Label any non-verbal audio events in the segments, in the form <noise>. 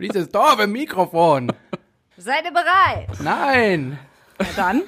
Dieses doofe Mikrofon. Seid ihr bereit? Nein. Na dann.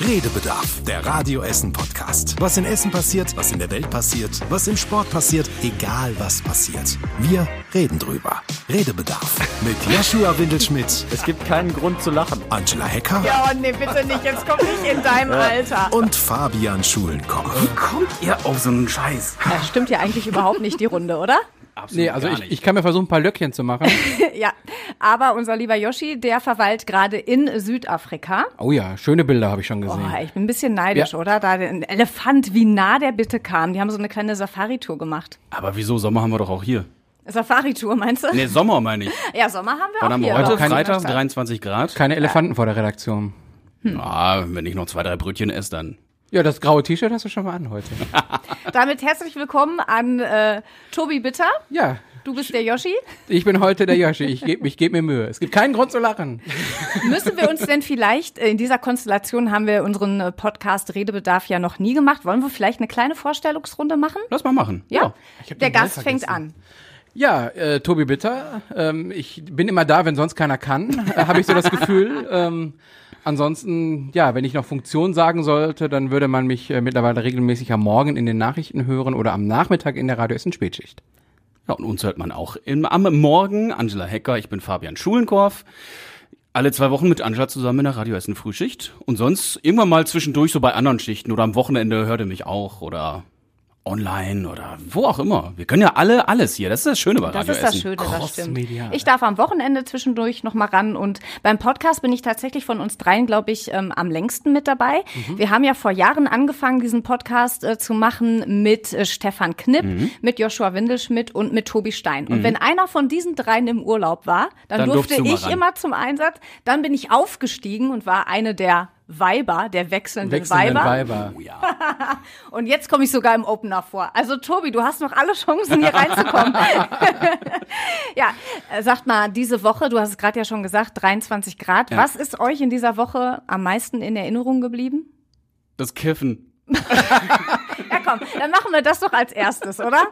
Redebedarf, der Radio Essen Podcast. Was in Essen passiert, was in der Welt passiert, was im Sport passiert, egal was passiert. Wir reden drüber. Redebedarf mit Joshua Windelschmidt, Es gibt keinen Grund zu lachen. Angela Hecker Ja, oh nee, bitte nicht. Jetzt komm nicht in deinem Alter. und Fabian Schulenkoch. Kommt ihr auf so einen Scheiß? Das stimmt ja eigentlich überhaupt nicht die Runde, oder? Absolut Nee, also gar ich, nicht. ich kann mir versuchen, ein paar Löckchen zu machen. <laughs> ja. Aber unser lieber Yoshi, der verweilt gerade in Südafrika. Oh ja, schöne Bilder habe ich schon Oh, gesehen. ich bin ein bisschen neidisch, Ja. oder? Da ein Elefant, wie nah der bitte kam. Die haben so eine kleine Safari-Tour gemacht. Aber wieso? Sommer haben wir doch auch hier. Safari-Tour, meinst du? Nee, Sommer meine ich. Ja, Sommer haben wir Wann auch haben hier. wir heute? Doch, in der Freitag, Stadt. 23 Grad. Keine Elefanten vor der Redaktion. Ah, wenn ich noch zwei, drei Brötchen esse, dann. Ja, das graue T-Shirt hast du schon mal an heute. <laughs> Damit herzlich willkommen an äh, Tobi Bitter. Ja, Du bist der Yoshi. ich bin heute der Yoshi. Ich gebe ich geb mir Mühe. Es gibt keinen Grund zu lachen. <laughs> Müssen wir uns denn vielleicht, äh, in dieser Konstellation haben wir unseren äh, Podcast Redebedarf ja noch nie gemacht. Wollen wir vielleicht eine kleine Vorstellungsrunde machen? Lass mal machen. Ja. Ich hab Der Gast fängt an. Ja, äh, Tobi Bitter. Ähm, ich bin immer da, wenn sonst keiner kann, <laughs> äh, habe ich so das Gefühl. Ähm, ansonsten, ja, wenn ich noch Funktion sagen sollte, dann würde man mich äh, mittlerweile regelmäßig am Morgen in den Nachrichten hören oder am Nachmittag in der Radio Essen Spätschicht. Ja, und uns hört man auch im, am Morgen. Angela Hecker, ich bin Fabian Schulenkorf. Alle zwei Wochen mit Angela zusammen in der Radio Essen Frühschicht. Und sonst irgendwann mal zwischendurch so bei anderen Schichten oder am Wochenende hört ihr mich auch oder online oder wo auch immer. Wir können ja alle alles hier. Das ist das Schöne bei Das Radio ist das Essen. Schöne, das stimmt. Ich darf am Wochenende zwischendurch noch mal ran und beim Podcast bin ich tatsächlich von uns dreien, glaube ich, ähm, am längsten mit dabei. Mhm. Wir haben ja vor Jahren angefangen, diesen Podcast äh, zu machen mit äh, Stefan Knipp, Mhm. mit Joshua Windelschmidt und mit Tobi Stein. Und wenn einer von diesen dreien im Urlaub war, dann, Dann durfte ich ran. immer zum Einsatz. Dann bin ich aufgestiegen und war eine der Weiber, der wechselnden, Wechselnden Weiber. Weiber. Oh ja. <laughs> Und jetzt komme ich sogar im Opener vor. Also Tobi, du hast noch alle Chancen, hier reinzukommen. <laughs> ja, äh, sagt mal, diese Woche, du hast es gerade ja schon gesagt, 23 Grad. Ja. Was ist euch in dieser Woche am meisten in Erinnerung geblieben? Das Kiffen. <laughs> Ja komm, dann machen wir das doch als erstes, oder?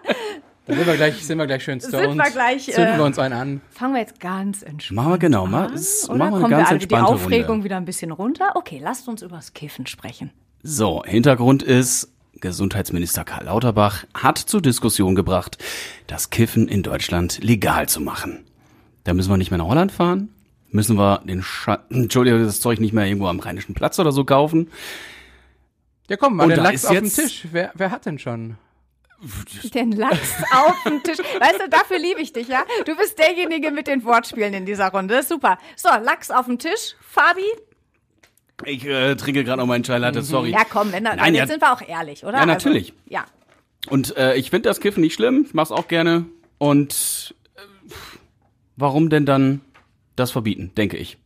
Dann sind wir gleich, sind wir gleich schön Sind stoned. wir gleich, Zünden äh, wir uns einen an. Fangen wir jetzt ganz entspannt Machen wir genau. an, Mal, ist, oder? machen wir eine Kommen ganz wir alle die Aufregung Runde. wieder ein bisschen runter? Okay, lasst uns übers Kiffen sprechen. So, Hintergrund ist, Gesundheitsminister Karl Lauterbach hat zur Diskussion gebracht, das Kiffen in Deutschland legal zu machen. Da müssen wir nicht mehr nach Holland fahren, müssen wir den Scha Entschuldigung, das Zeug nicht mehr irgendwo am Rheinischen Platz oder so kaufen. Ja, komm, mal da Lachs auf dem Tisch. Wer, wer hat denn schon? Den Lachs auf dem Tisch. Weißt du, dafür liebe ich dich, ja? Du bist derjenige mit den Wortspielen in dieser Runde. Das ist super. So, Lachs auf dem Tisch. Fabi? Ich äh, trinke gerade noch meinen Chai Latte, sorry. Ja, komm, wenn Nein, jetzt ja- sind wir auch ehrlich, oder? Ja, natürlich. Also, ja. Und äh, ich finde das Kiffen nicht schlimm, ich mach's auch gerne. Und äh, warum denn dann das verbieten, denke ich.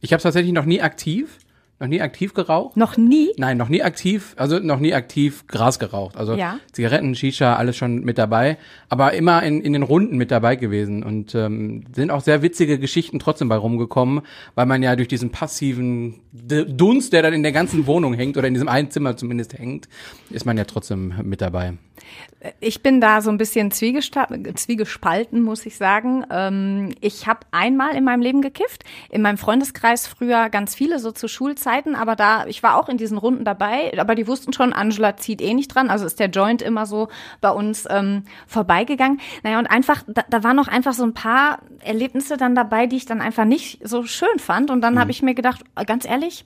Ich habe tatsächlich noch nie aktiv, noch nie aktiv geraucht. Noch nie? Nein, noch nie aktiv, also noch nie aktiv Gras geraucht. Also Ja. Zigaretten, Shisha, alles schon mit dabei, aber immer in, in den Runden mit dabei gewesen und ähm, sind auch sehr witzige Geschichten trotzdem bei rumgekommen, weil man ja durch diesen passiven Dunst, der dann in der ganzen Wohnung hängt oder in diesem einen Zimmer zumindest hängt, ist man ja trotzdem mit dabei. Ich bin da so ein bisschen zwiegespalten, muss ich sagen. Ähm, ich habe einmal in meinem Leben gekifft. In meinem Freundeskreis früher ganz viele, so zu Schulzeiten. Aber da, ich war auch in diesen Runden dabei. Aber die wussten schon, Angela zieht eh nicht dran. Also ist der Joint immer so bei uns ähm, vorbeigegangen. Naja, und einfach, da, da waren noch einfach so ein paar Erlebnisse dann dabei, die ich dann einfach nicht so schön fand. Und dann habe ich mir gedacht, ganz ehrlich,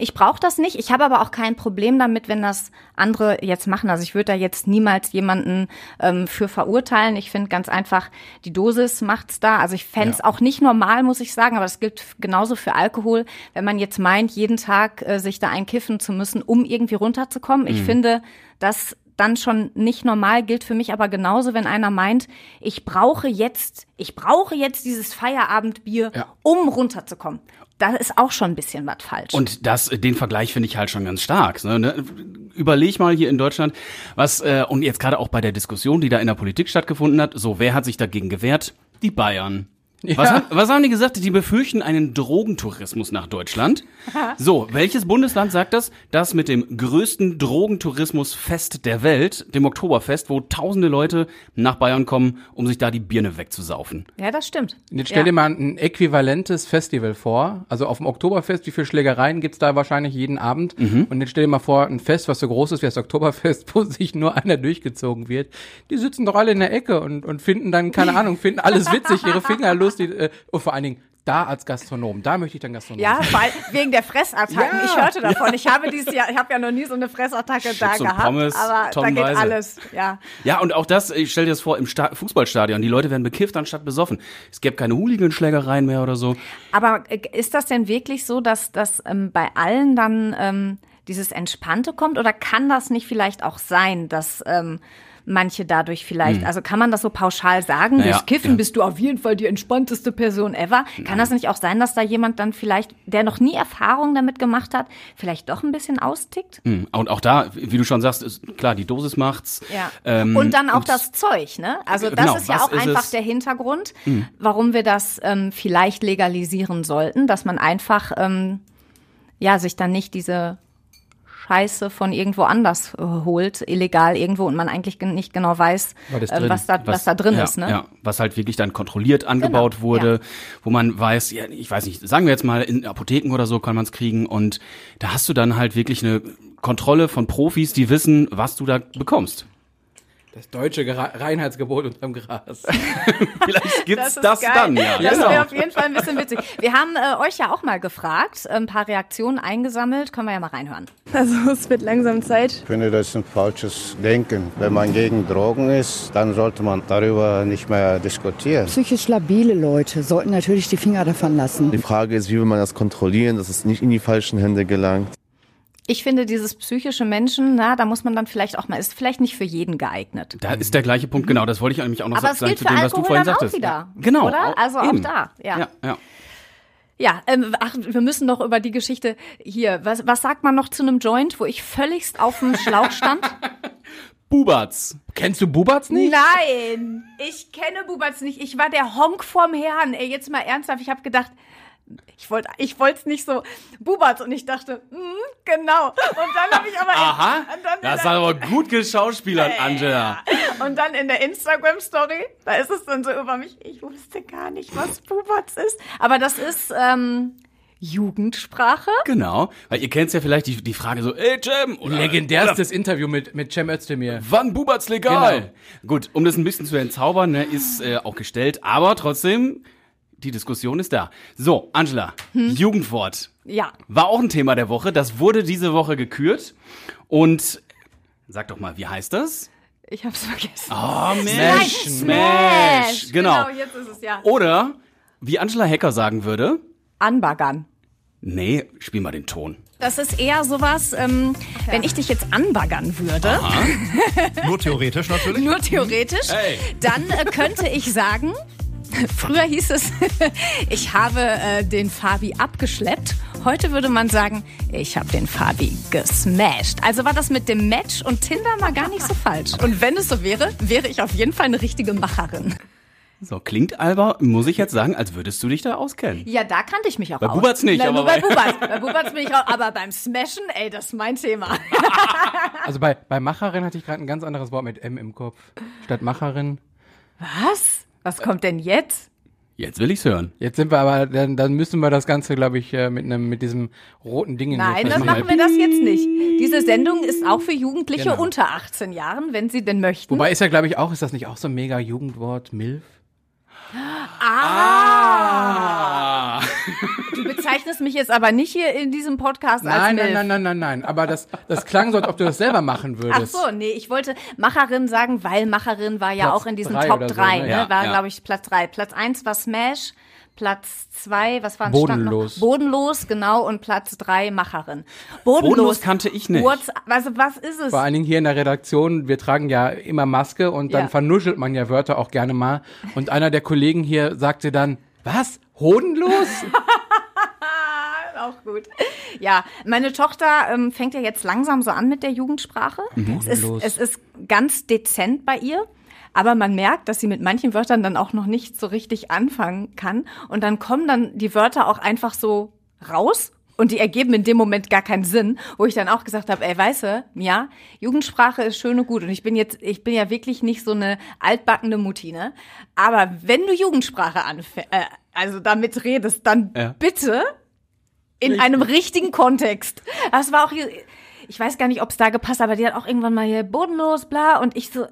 ich brauche das nicht. Ich habe aber auch kein Problem damit, wenn das andere jetzt machen. Also ich würde da jetzt niemals jemanden ähm, für verurteilen. Ich finde ganz einfach, die Dosis macht's da. Also ich fänd's Ja. auch nicht normal, muss ich sagen, aber das gilt genauso für Alkohol. Wenn man jetzt meint, jeden Tag äh, sich da einkiffen zu müssen, um irgendwie runterzukommen. Ich finde, das dann schon nicht normal, gilt für mich aber genauso, wenn einer meint, ich brauche jetzt, ich brauche jetzt dieses Feierabendbier, Ja. um runterzukommen. Da ist auch schon ein bisschen was falsch. Und das, den Vergleich finde ich halt schon ganz stark. Ne? Ne? Überleg mal hier in Deutschland, was, äh, und jetzt gerade auch bei der Diskussion, die da in der Politik stattgefunden hat, so, wer hat sich dagegen gewehrt? Die Bayern. Was, haben, was haben die gesagt? Die befürchten einen Drogentourismus nach Deutschland. <laughs> So, welches Bundesland sagt das? Das mit dem größten Drogentourismusfest der Welt, dem Oktoberfest, wo tausende Leute nach Bayern kommen, um sich da die Birne wegzusaufen. Ja, das stimmt. Jetzt stell ja. dir mal ein äquivalentes Festival vor. Also auf dem Oktoberfest, wie viele Schlägereien gibt's da wahrscheinlich jeden Abend? Und jetzt stell dir mal vor, ein Fest, was so groß ist wie das Oktoberfest, <laughs> wo sich nur einer durchgezogen wird. Die sitzen doch alle in der Ecke und, und finden dann, keine <laughs> Ahnung, finden alles witzig, ihre Finger lustig. Äh, und vor allen Dingen, da als Gastronom, da möchte ich dann Gastronom Ja, allem wegen der Fressattacken. Ja. Ich hörte davon. Ich habe dieses Jahr, ich habe ja noch nie so eine Fressattacke da Chips und gehabt, Pommes, aber da geht tonnenweise. alles. Ja. Ja, und auch das, ich stell dir das vor, im Sta Fußballstadion, die Leute werden bekifft anstatt besoffen. Es gäbe keine Hooliganschlägereien mehr oder so. Aber äh, ist das denn wirklich so, dass das ähm, bei allen dann ähm, dieses Entspannte kommt? Oder kann das nicht vielleicht auch sein, dass ähm, manche dadurch vielleicht, also kann man das so pauschal sagen, Hm. Naja, durch Kiffen ja. bist du auf jeden Fall die entspannteste Person ever? Kann das nicht auch sein, dass da jemand dann vielleicht, der noch nie Erfahrung damit gemacht hat, vielleicht doch ein bisschen austickt? Hm, Und auch da, wie du schon sagst, ist klar, die Dosis macht's. Ja. Ähm, und dann auch und- das Zeug, ne? Also das Genau, ist ja auch ist einfach es? der Hintergrund, warum wir das ähm, vielleicht legalisieren sollten, dass man einfach ähm, ja sich dann nicht diese Scheiße von irgendwo anders äh, holt, illegal irgendwo und man eigentlich gen- nicht genau weiß, Was äh, was, da, was, da drin ja, ist, ne? Ja, was halt wirklich dann kontrolliert angebaut Genau, wurde, wo man weiß, ja, ich weiß nicht, sagen wir jetzt mal, in Apotheken oder so kann man es kriegen und da hast du dann halt wirklich eine Kontrolle von Profis, die wissen, was du da bekommst. Das deutsche Gera- Reinheitsgebot unterm Gras. <laughs> Vielleicht gibt's das, geil. dann, ja. Das Genau. wäre auf jeden Fall ein bisschen witzig. Wir haben äh, euch ja auch mal gefragt, ein paar Reaktionen eingesammelt. Können wir ja mal reinhören. Also es wird langsam Zeit. Ich finde, das ist ein falsches Denken. Wenn man gegen Drogen ist, dann sollte man darüber nicht mehr diskutieren. Psychisch labile Leute sollten natürlich die Finger davon lassen. Die Frage ist, wie will man das kontrollieren, dass es nicht in die falschen Hände gelangt. Ich finde, dieses psychische Menschen, na, da muss man dann vielleicht auch mal, ist vielleicht nicht für jeden geeignet. Da ist der gleiche Punkt, genau, das wollte ich nämlich auch noch Aber sagen gilt zu für dem, was du Alkohol vorhin dann auch sagtest. wieder, Genau. oder? Also auch eben. da, ja. ja, ja. Ja, ähm, ach, wir müssen noch über die Geschichte hier. Was, was sagt man noch zu einem Joint, wo ich völligst auf dem Schlauch stand? <laughs> Bubatz. Kennst du Bubatz nicht? Nein, ich kenne Bubatz nicht. Ich war der Honk vorm Herrn. Ey, jetzt mal ernsthaft. Ich habe gedacht, ich wollte ich wollte es nicht so Bubatz und ich dachte, hm, genau. Und dann habe ich aber Aha, und dann in das hat aber gut geschauspielert, Angela. Und dann in der Instagram-Story, da ist es dann so über mich, ich wusste gar nicht, was Bubatz ist. Aber das ist ähm, Jugendsprache. Genau, weil ihr kennt ja vielleicht die, die Frage so, ey Cem, oder, Legendärstes Interview mit, mit Cem Özdemir. Wann Bubatz legal? Genau. Gut, um das ein bisschen zu entzaubern, ne, ist äh, auch gestellt, aber trotzdem, die Diskussion ist da. So, Angela, Hm? Jugendwort. Ja. War auch ein Thema der Woche, das wurde diese Woche gekürt und sag doch mal, wie heißt das? Ich hab's vergessen. Oh, Nein, Smash. Genau. jetzt ist es ja. Oder, wie Angela Hecker sagen würde, Anbaggern. nee, spiel mal den Ton. Das ist eher sowas, ähm, wenn ich dich jetzt anbaggern würde, <laughs> Nur theoretisch natürlich. nur theoretisch, Hey. dann äh, könnte ich sagen, <laughs> früher hieß es, <laughs> ich habe äh, den Fabi abgeschleppt. Heute würde man sagen, ich habe den Fabi gesmashed. Also war das mit dem Match und Tinder mal gar nicht so falsch. Und wenn es so wäre, wäre ich auf jeden Fall eine richtige Macherin. So, klingt aber, muss ich jetzt sagen, als würdest du dich da auskennen. Ja, da kannte ich mich auch Bei aus. Bubatz nicht, Nein, aber nur bei bei- Bubatz. Bei Bubatz bin ich auch, aber beim Smashen, ey, das ist mein Thema. <laughs> Also bei, bei Macherin hatte ich gerade ein ganz anderes Wort mit M im Kopf. Statt Macherin. Was? Was kommt denn jetzt? Jetzt will ich's hören. Jetzt sind wir aber, dann, dann müssen wir das Ganze, glaube ich, äh, mit einem, mit diesem roten Ding in Nein, dann machen wir das jetzt nicht. Diese Sendung ist auch für Jugendliche Genau. unter 18 Jahren, wenn sie denn möchten. Wobei ist ja, glaube ich, auch, ist das nicht auch so ein mega Jugendwort? Milf? Ah. Du bezeichnest mich jetzt aber nicht hier in diesem Podcast als Nein, Milf. nein, nein, nein, nein, nein. Aber das, das klang so, als ob du das selber machen Ach würdest. so, nee, ich wollte Macherin sagen, weil Macherin war ja Platz auch in diesen drei Top oder so, 3, ne? ne? Ja, war, ja. glaube ich, Platz 3. Platz 1 war Smash, Platz 2, was war ein Bodenlos. Stand noch? Bodenlos, genau, und Platz 3 Macherin. Bodenlos, Bodenlos kannte ich nicht. What's, also was ist es? Vor allen Dingen hier in der Redaktion, wir tragen ja immer Maske und dann Ja. vernuschelt man ja Wörter auch gerne mal. Und einer der Kollegen hier sagte dann, was? Hodenlos? <laughs> auch gut. Ja, meine Tochter ähm, fängt ja jetzt langsam so an mit der Jugendsprache. Es, ist, es ist ganz dezent bei ihr. aber man merkt, dass sie mit manchen Wörtern dann auch noch nicht so richtig anfangen kann. Und dann kommen dann die Wörter auch einfach so raus und die ergeben in dem Moment gar keinen Sinn, wo ich dann auch gesagt habe, ey, weißt du, ja, Jugendsprache ist schön und gut und ich bin jetzt, ich bin ja wirklich nicht so eine altbackene Mutti, ne? Aber wenn du Jugendsprache anfängst, äh, also damit redest, dann Ja. bitte in einem richtigen Kontext. Das war auch hier, ich weiß gar nicht, ob es da gepasst, aber die hat auch irgendwann mal hier bodenlos, bla, und ich so, äh,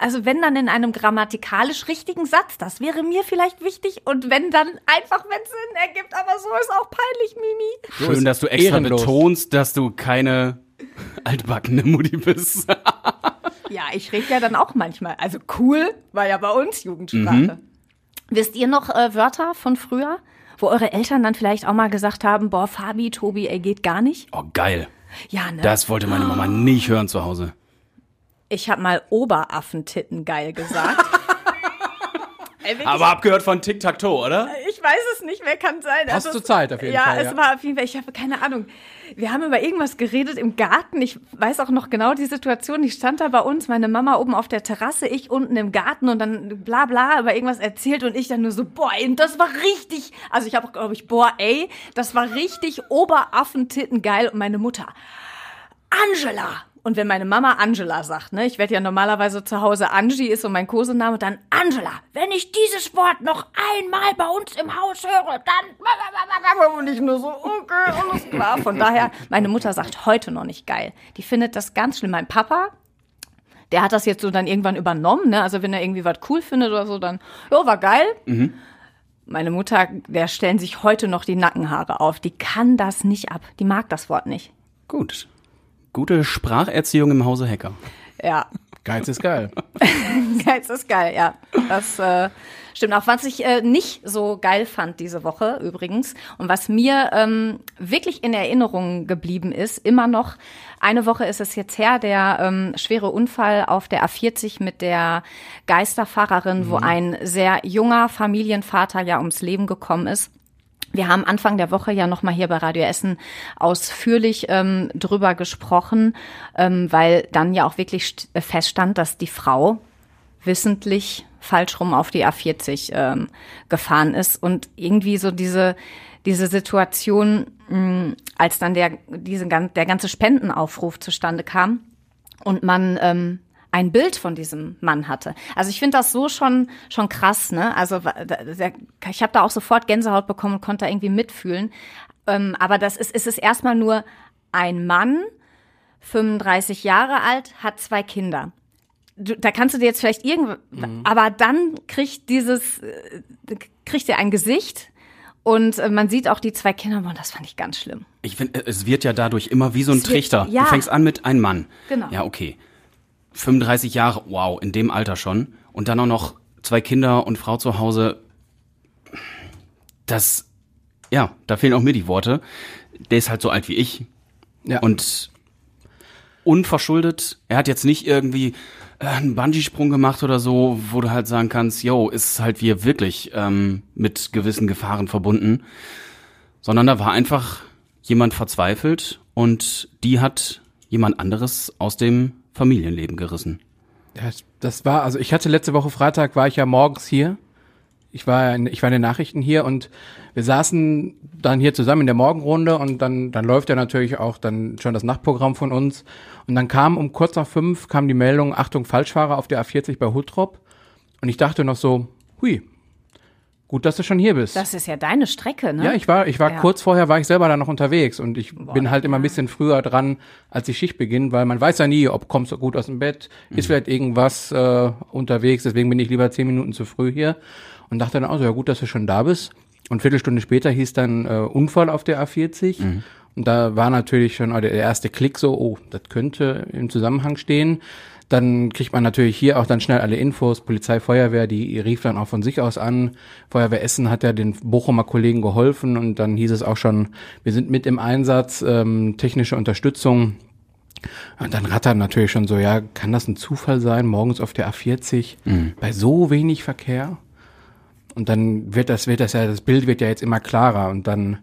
also wenn dann in einem grammatikalisch richtigen Satz, das wäre mir vielleicht wichtig, und wenn dann einfach, wenn es Sinn ergibt, aber so ist auch peinlich, Mimi. Schön, dass du extra ehrenlos. betonst, dass du keine <laughs> altbackene Mutti bist. Ja, ich rede ja dann auch manchmal. Also cool war ja bei uns Jugendsprache. Wisst ihr noch äh, Wörter von früher, wo eure Eltern dann vielleicht auch mal gesagt haben, boah, Fabi, Tobi, ey, geht gar nicht? Oh, geil. Ja, ne? Das wollte meine Mama nicht hören zu Hause. ich habe mal Oberaffentitten geil gesagt. <laughs> Ey, Aber abgehört von Tic-Tac-Toe, oder? ich weiß es nicht, wer kann sein. Passt Also zur es- Zeit auf jeden ja, Fall, es ja. war auf jeden Fall, ich habe keine Ahnung. Wir haben über irgendwas geredet im Garten. Ich weiß auch noch genau die Situation. Ich stand da bei uns, meine Mama oben auf der Terrasse, ich unten im Garten und dann bla bla über irgendwas erzählt und ich dann nur so, boah, ey, das war richtig. Also ich habe, glaube ich, boah, ey, das war richtig Oberaffentitten geil und meine Mutter, Angela. Und wenn meine Mama Angela sagt, ne, ich werde ja normalerweise zu Hause Angie ist so mein Kosename, dann Angela. Wenn ich dieses Wort noch einmal bei uns im Haus höre, dann <laughs> und ich nur so, okay, alles klar. Von daher, meine Mutter sagt heute noch nicht geil. Die findet das ganz schlimm. Mein Papa, der hat das jetzt so dann irgendwann übernommen, ne? Also wenn er irgendwie was cool findet oder so, dann, ja, war geil. Meine Mutter, der stellen sich heute noch die Nackenhaare auf. Die kann das nicht ab. Die mag das Wort nicht. Gut. Gute Spracherziehung im Hause Hacker. Ja. Geiz ist geil. <laughs> Geiz ist geil, ja. Das äh, stimmt auch. Was ich äh, nicht so geil fand diese Woche übrigens und was mir ähm, wirklich in Erinnerung geblieben ist, immer noch, eine Woche ist es jetzt her, der ähm, schwere Unfall auf der A40 mit der Geisterfahrerin, wo ein sehr junger Familienvater ja ums Leben gekommen ist. Wir haben Anfang der Woche ja nochmal hier bei Radio Essen ausführlich ähm, drüber gesprochen, ähm, weil dann ja auch wirklich äh, feststand, dass die Frau wissentlich falsch rum auf die A40 ähm, gefahren ist. Und irgendwie so diese diese Situation, mh, als dann der diese der ganze Spendenaufruf zustande kam und man ähm, ein Bild von diesem Mann hatte. Also ich finde das so schon schon krass, ne? Also ich habe da auch sofort Gänsehaut bekommen und konnte da irgendwie mitfühlen. Ähm, aber das ist, ist es erstmal nur ein Mann, 35 Jahre alt, hat zwei Kinder. Du, da kannst du dir jetzt vielleicht irgend, aber dann kriegt dieses, äh, kriegt er ein Gesicht und äh, man sieht auch die zwei Kinder und das fand ich ganz schlimm. Ich finde, es wird ja dadurch immer wie so ein Es wird- Trichter. ja. Du fängst an mit ein Mann. Genau. Ja, okay. 35 Jahre, wow, in dem Alter schon. Und dann auch noch zwei Kinder und Frau zu Hause. Das, ja, da fehlen auch mir die Worte. Der ist halt so alt wie ich. Ja. Und unverschuldet. Er hat jetzt nicht irgendwie äh, einen Bungee-Sprung gemacht oder so, wo du halt sagen kannst, yo, ist halt wir wirklich ähm, mit gewissen Gefahren verbunden. Sondern da war einfach jemand verzweifelt und die hat jemand anderes aus dem Familienleben gerissen. Das, das war, also ich hatte letzte Woche Freitag, war ich ja morgens hier. Ich war, in, ich war in den Nachrichten hier und wir saßen dann hier zusammen in der Morgenrunde und dann, dann läuft ja natürlich auch dann schon das Nachtprogramm von uns. Und dann kam um kurz nach fünf kam die Meldung, Achtung, Falschfahrer auf der A40 bei Huttrop. Und ich dachte noch so, hui, gut, dass du schon hier bist. Das ist ja deine Strecke, ne? Ja, ich war, ich war Ja. kurz vorher war ich selber da noch unterwegs und ich bin halt immer ein bisschen früher dran, als die Schicht beginnt, weil man weiß ja nie, ob kommst du gut aus dem Bett, ist vielleicht irgendwas äh, unterwegs, deswegen bin ich lieber zehn Minuten zu früh hier und dachte dann auch so, ja gut, dass du schon da bist. Und Viertelstunde später hieß dann äh, Unfall auf der A40 und da war natürlich schon oh, der erste Klick so, oh, das könnte im Zusammenhang stehen. Dann kriegt man natürlich hier auch dann schnell alle Infos. Polizei, Feuerwehr, die rief dann auch von sich aus an. Feuerwehr Essen hat ja den Bochumer Kollegen geholfen und dann hieß es auch schon, wir sind mit im Einsatz, ähm, technische Unterstützung. Und dann rattert natürlich schon so, ja, kann das ein Zufall sein, morgens auf der A40 bei so wenig Verkehr? Und dann wird das, wird das ja, das Bild wird ja jetzt immer klarer und dann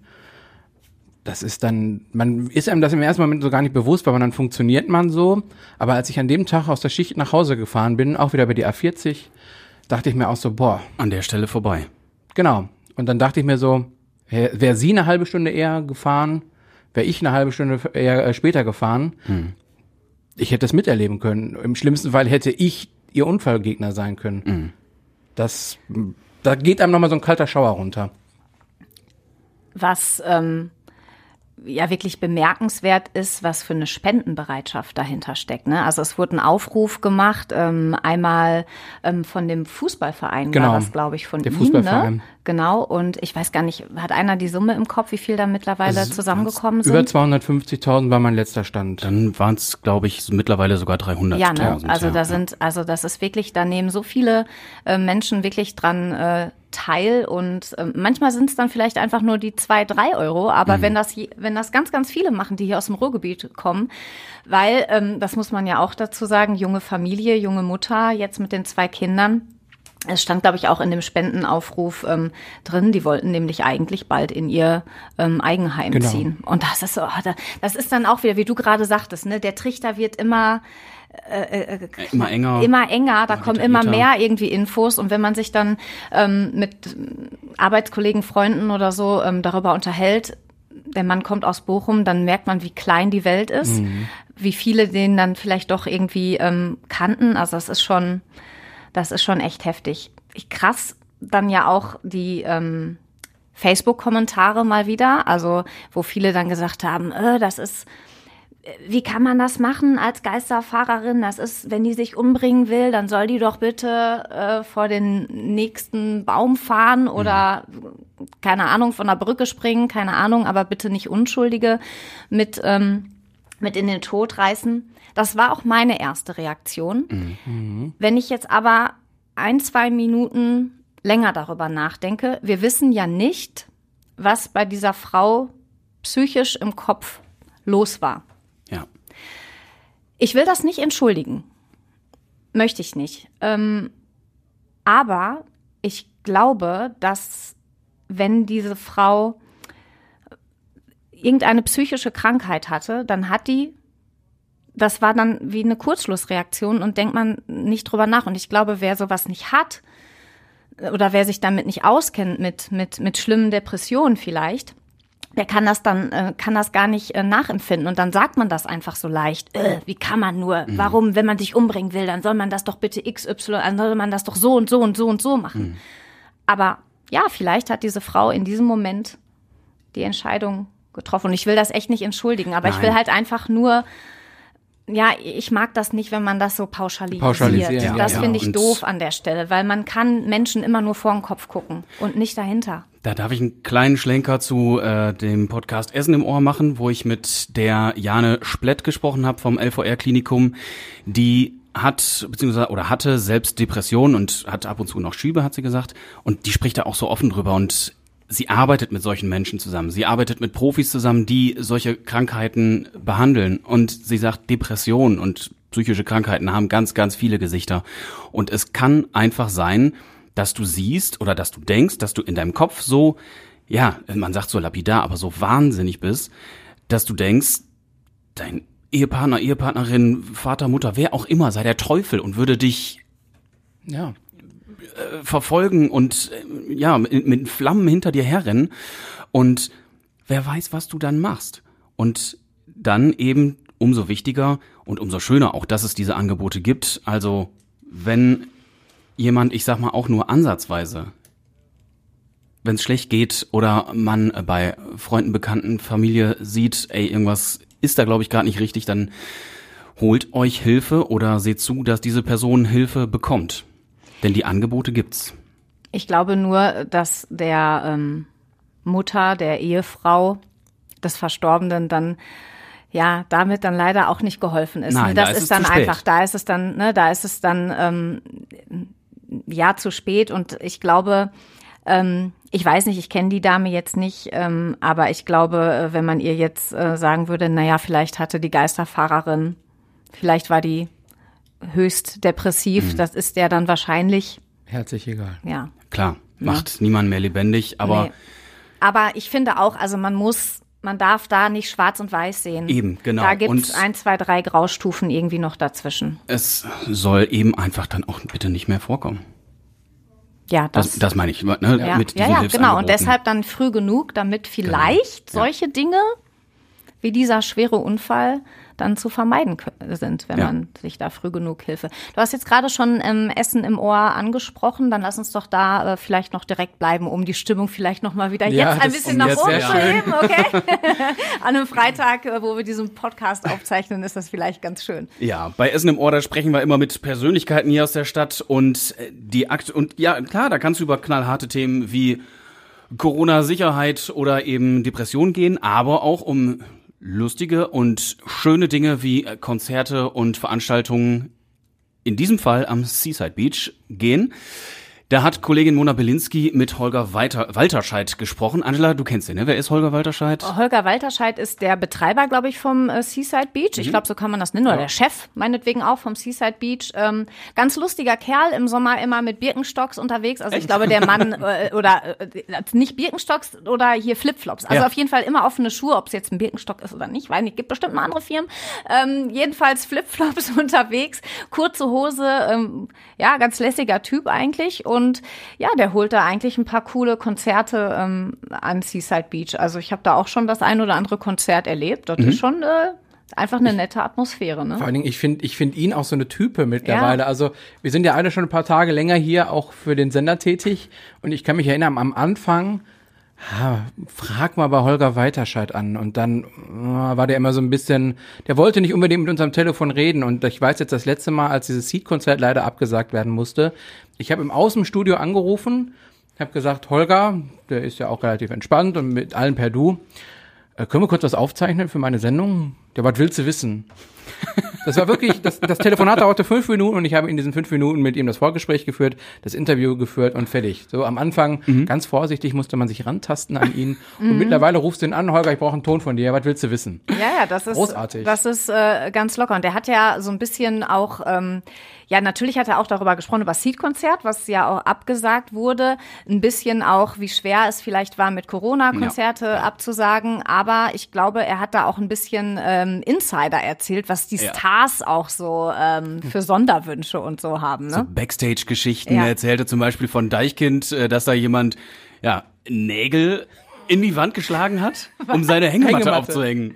das ist dann, man ist einem das im ersten Moment so gar nicht bewusst, weil man dann funktioniert man so. Aber als ich an dem Tag aus der Schicht nach Hause gefahren bin, auch wieder bei die A40, dachte ich mir auch so, boah. An der Stelle vorbei. Genau. Und dann dachte ich mir so, wäre sie eine halbe Stunde eher gefahren, wäre ich eine halbe Stunde eher äh, später gefahren, hm. ich hätte es miterleben können. Im schlimmsten Fall hätte ich ihr Unfallgegner sein können. Hm. Das, da geht einem nochmal so ein kalter Schauer runter. Was ähm, ja wirklich bemerkenswert ist, was für eine Spendenbereitschaft dahinter steckt. Ne? Also es wurde ein Aufruf gemacht, ähm, einmal ähm, von dem Fußballverein genau. war das, glaube ich, von Der ihm. Fußballverein. Ne? Genau. Und ich weiß gar nicht, hat einer die Summe im Kopf, wie viel da mittlerweile Also, zusammengekommen sind? Über 250.000 war mein letzter Stand. Dann waren es, glaube ich, mittlerweile sogar 300.000. Ja, ne? also ja, da ja. sind, also das ist wirklich, da nehmen so viele äh, Menschen wirklich dran äh, teil und äh, manchmal sind es dann vielleicht einfach nur die zwei, drei Euro, aber Mhm. wenn das, wenn das ganz, ganz viele machen, die hier aus dem Ruhrgebiet kommen, weil, ähm, das muss man ja auch dazu sagen, junge Familie, junge Mutter, jetzt mit den zwei Kindern, es stand, glaube ich, auch in dem Spendenaufruf ähm, drin. Die wollten nämlich eigentlich bald in ihr ähm, Eigenheim Genau. ziehen. Und das ist so, oh, da- das ist dann auch wieder, wie du gerade sagtest, ne, der Trichter wird immer äh, äh, Immer enger. immer enger, da kommen immer mehr irgendwie Infos und wenn man sich dann ähm, mit Arbeitskollegen, Freunden oder so ähm, darüber unterhält, der Mann kommt aus Bochum, dann merkt man, wie klein die Welt ist, wie viele den dann vielleicht doch irgendwie ähm, kannten. Also das ist schon, das ist schon echt heftig. Ich, krass dann ja auch die ähm, Facebook-Kommentare mal wieder, also wo viele dann gesagt haben, äh, das ist wie kann man das machen als Geisterfahrerin? Das ist, wenn die sich umbringen will, dann soll die doch bitte äh, vor den nächsten Baum fahren oder keine Ahnung von der Brücke springen, keine Ahnung, aber bitte nicht Unschuldige mit ähm, mit in den Tod reißen. Das war auch meine erste Reaktion. Wenn ich jetzt aber ein, zwei Minuten länger darüber nachdenke, wir wissen ja nicht, was bei dieser Frau psychisch im Kopf los war. Ja. Ich will das nicht entschuldigen. Möchte ich nicht. Ähm, aber ich glaube, dass wenn diese Frau irgendeine psychische Krankheit hatte, dann hat die, das war dann wie eine Kurzschlussreaktion und denkt man nicht drüber nach. Und ich glaube, wer sowas nicht hat oder wer sich damit nicht auskennt mit, mit, mit schlimmen Depressionen vielleicht, der kann das dann, äh, kann das gar nicht äh, nachempfinden. Und dann sagt man das einfach so leicht. Äh, wie kann man nur? Warum, wenn man sich umbringen will, dann soll man das doch bitte XY, dann soll man das doch so und so und so und so machen. Aber ja, vielleicht hat diese Frau in diesem Moment die Entscheidung getroffen. Und ich will das echt nicht entschuldigen, aber ich Nein. will halt einfach nur, ja, ich mag das nicht, wenn man das so pauschalisiert. Pauschalisiert, ja, das ja. finde ich Und- doof an der Stelle, weil man kann Menschen immer nur vor den Kopf gucken und nicht dahinter. Da darf ich einen kleinen Schlenker zu äh, dem Podcast Essen im Ohr machen, wo ich mit der Jane Splett gesprochen habe vom LVR-Klinikum. Die hat, beziehungsweise, oder hatte selbst Depressionen und hat ab und zu noch Schübe, hat sie gesagt. Und die spricht da auch so offen drüber und sie arbeitet mit solchen Menschen zusammen. Sie arbeitet mit Profis zusammen, die solche Krankheiten behandeln. Und sie sagt, Depressionen und psychische Krankheiten haben ganz, ganz viele Gesichter. Und es kann einfach sein, dass du siehst oder dass du denkst, dass du in deinem Kopf so, ja, man sagt so lapidar, aber so wahnsinnig bist, dass du denkst, dein Ehepartner, Ehepartnerin, Vater, Mutter, wer auch immer, sei der Teufel und würde dich Ja. Verfolgen und äh, ja, mit, mit Flammen hinter dir herrennen und wer weiß, was du dann machst. Und dann eben umso wichtiger und umso schöner auch, dass es diese Angebote gibt. Also wenn jemand, ich sag mal auch nur ansatzweise, wenn es schlecht geht oder man äh, bei Freunden, Bekannten, Familie sieht, ey, irgendwas ist da glaube ich gerade nicht richtig, dann holt euch Hilfe oder seht zu, dass diese Person Hilfe bekommt. Denn die Angebote gibt's. Ich glaube nur, dass der ähm, Mutter, der Ehefrau des Verstorbenen dann ja damit dann leider auch nicht geholfen ist. Nein, ne? da Das ist es ist dann zu spät. einfach, da ist es dann, ne, da ist es dann ähm, ja zu spät und ich glaube, ähm, ich weiß nicht, ich kenne die Dame jetzt nicht, ähm, aber ich glaube, äh, wenn man ihr jetzt äh, sagen würde, naja, vielleicht hatte die Geisterfahrerin, vielleicht war die höchst depressiv, Mhm. das ist der dann wahrscheinlich, Herzlich egal. ja. Klar, macht niemand mehr lebendig, aber Nee. Aber ich finde auch, also man muss, man darf da nicht schwarz und weiß sehen. Eben, genau. Da gibt es ein, zwei, drei Graustufen irgendwie noch dazwischen. Es soll eben einfach dann auch bitte nicht mehr vorkommen. Ja, das, Das, das meine ich, ne? ja, mit ja, ja genau. Und deshalb dann früh genug, damit vielleicht Genau, ja. solche Dinge wie dieser schwere Unfall dann zu vermeiden sind, wenn Ja. man sich da früh genug Hilfe. Du hast jetzt gerade schon ähm, Essen im Ohr angesprochen, dann lass uns doch da äh, vielleicht noch direkt bleiben, um die Stimmung vielleicht noch mal wieder Ja, jetzt ein bisschen nach oben zu heben, okay? <laughs> <laughs> An einem Freitag, äh, wo wir diesen Podcast aufzeichnen, ist das vielleicht ganz schön. Ja, bei Essen im Ohr, da sprechen wir immer mit Persönlichkeiten hier aus der Stadt und äh, die Akt und ja, klar, da kannst du über knallharte Themen wie Corona-Sicherheit oder eben Depression gehen, aber auch um lustige und schöne Dinge wie äh, Konzerte und Veranstaltungen in diesem Fall am Seaside Beach gehen. Da hat Kollegin Mona Belinski mit Holger Walter, Walterscheid gesprochen. Angela, du kennst den, ne? Wer ist Holger Walterscheid? Holger Walterscheid ist der Betreiber, glaube ich, vom äh, Seaside Beach. Mhm. Ich glaube, so kann man das nennen. Oder der Chef, meinetwegen auch vom Seaside Beach. Ähm, ganz lustiger Kerl, im Sommer immer mit Birkenstocks unterwegs. Also ich glaube, der Mann, <laughs> äh, oder äh, nicht Birkenstocks oder hier Flipflops. Also Ja. auf jeden Fall immer offene Schuhe, ob es jetzt ein Birkenstock ist oder nicht, weil nicht, gibt bestimmt mal andere Firmen. Ähm, jedenfalls Flipflops <laughs> unterwegs, kurze Hose, ähm, ja, ganz lässiger Typ eigentlich. Und ja, der holt da eigentlich ein paar coole Konzerte ähm, an Seaside Beach. Also ich habe da auch schon das ein oder andere Konzert erlebt. Das ist schon äh, einfach eine nette Atmosphäre. Ne? Vor allen Dingen, ich finde ich find ihn auch so eine Type mittlerweile. Also wir sind ja alle schon ein paar Tage länger hier auch für den Sender tätig. Und ich kann mich erinnern, am Anfang, ha, frag mal bei Holger Weiterscheid an. Und dann äh, war der immer so ein bisschen, der wollte nicht unbedingt mit uns am Telefon reden. Und ich weiß jetzt das letzte Mal, als dieses Seed-Konzert leider abgesagt werden musste, ich habe im Außenstudio angerufen, habe gesagt, Holger, der ist ja auch relativ entspannt und mit allen per Du. Äh, können wir kurz was aufzeichnen für meine Sendung? Ja, was willst du wissen? Das war wirklich, das, das Telefonat dauerte fünf Minuten und ich habe in diesen fünf Minuten mit ihm das Vorgespräch geführt, das Interview geführt und fertig. So am Anfang ganz vorsichtig musste man sich rantasten an ihn und mittlerweile rufst du ihn an, Holger, ich brauche einen Ton von dir, was willst du wissen? Ja, ja, das ist Großartig. Das ist äh, ganz locker. Und der hat ja so ein bisschen auch, ähm, ja, natürlich hat er auch darüber gesprochen, über Seed-Konzert, was ja auch abgesagt wurde. Ein bisschen auch, wie schwer es vielleicht war, mit Corona-Konzerte abzusagen. Aber ich glaube, er hat da auch ein bisschen ähm, Insider erzählt, was die Ja. Stars auch so ähm, für Sonderwünsche und so haben. so Ne? Backstage-Geschichten. Ja. Er erzählte zum Beispiel von Deichkind, äh, dass da jemand ja Nägel in die Wand geschlagen hat, um <laughs> seine Hängematte, Hängematte. aufzuhängen.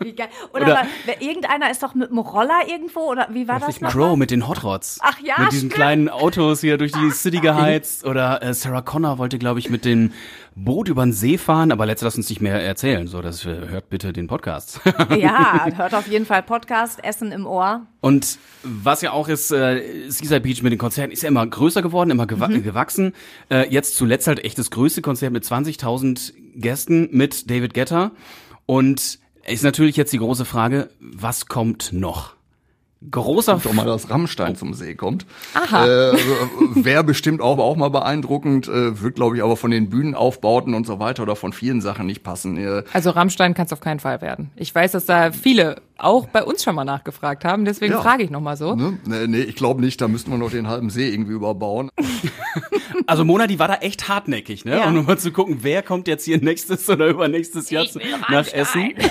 Wie geil. Oder, Oder- aber, irgendeiner ist doch mit dem Roller irgendwo, oder wie war das noch? Crow mit den Hot Rods. Ach ja, Mit diesen stimmt. kleinen Autos hier durch die City geheizt. Oder äh, Sarah Connor wollte, glaube ich, mit dem Boot über den See fahren, aber letztes lass uns nicht mehr erzählen. So, das äh, hört bitte den Podcast. Ja, <laughs> hört auf jeden Fall Podcast, Essen im Ohr. Und was ja auch ist, äh, Caesar Beach mit den Konzerten ist ja immer größer geworden, immer gewa Mhm. gewachsen. Äh, jetzt zuletzt halt echt das größte Konzert mit 20.000 Gästen mit David Guetta. Und ist natürlich jetzt die große Frage, was kommt noch? Großer Doch mal, dass Rammstein zum See kommt. Aha. Äh, also, Wäre bestimmt auch, auch mal beeindruckend, äh, wird, glaube ich, aber von den Bühnenaufbauten und so weiter oder von vielen Sachen nicht passen. Äh, Also Rammstein kann es auf keinen Fall werden. Ich weiß, dass da viele auch bei uns schon mal nachgefragt haben, deswegen Ja. frage ich nochmal so. ne? Nee, nee, ich glaube nicht, da müssten wir noch den halben See irgendwie überbauen. <laughs> Also Mona, die war da echt hartnäckig, ne? Ja. Um nur mal zu gucken, wer kommt jetzt hier <laughs> nächstes oder übernächstes Jahr zu- nach Essen. <laughs>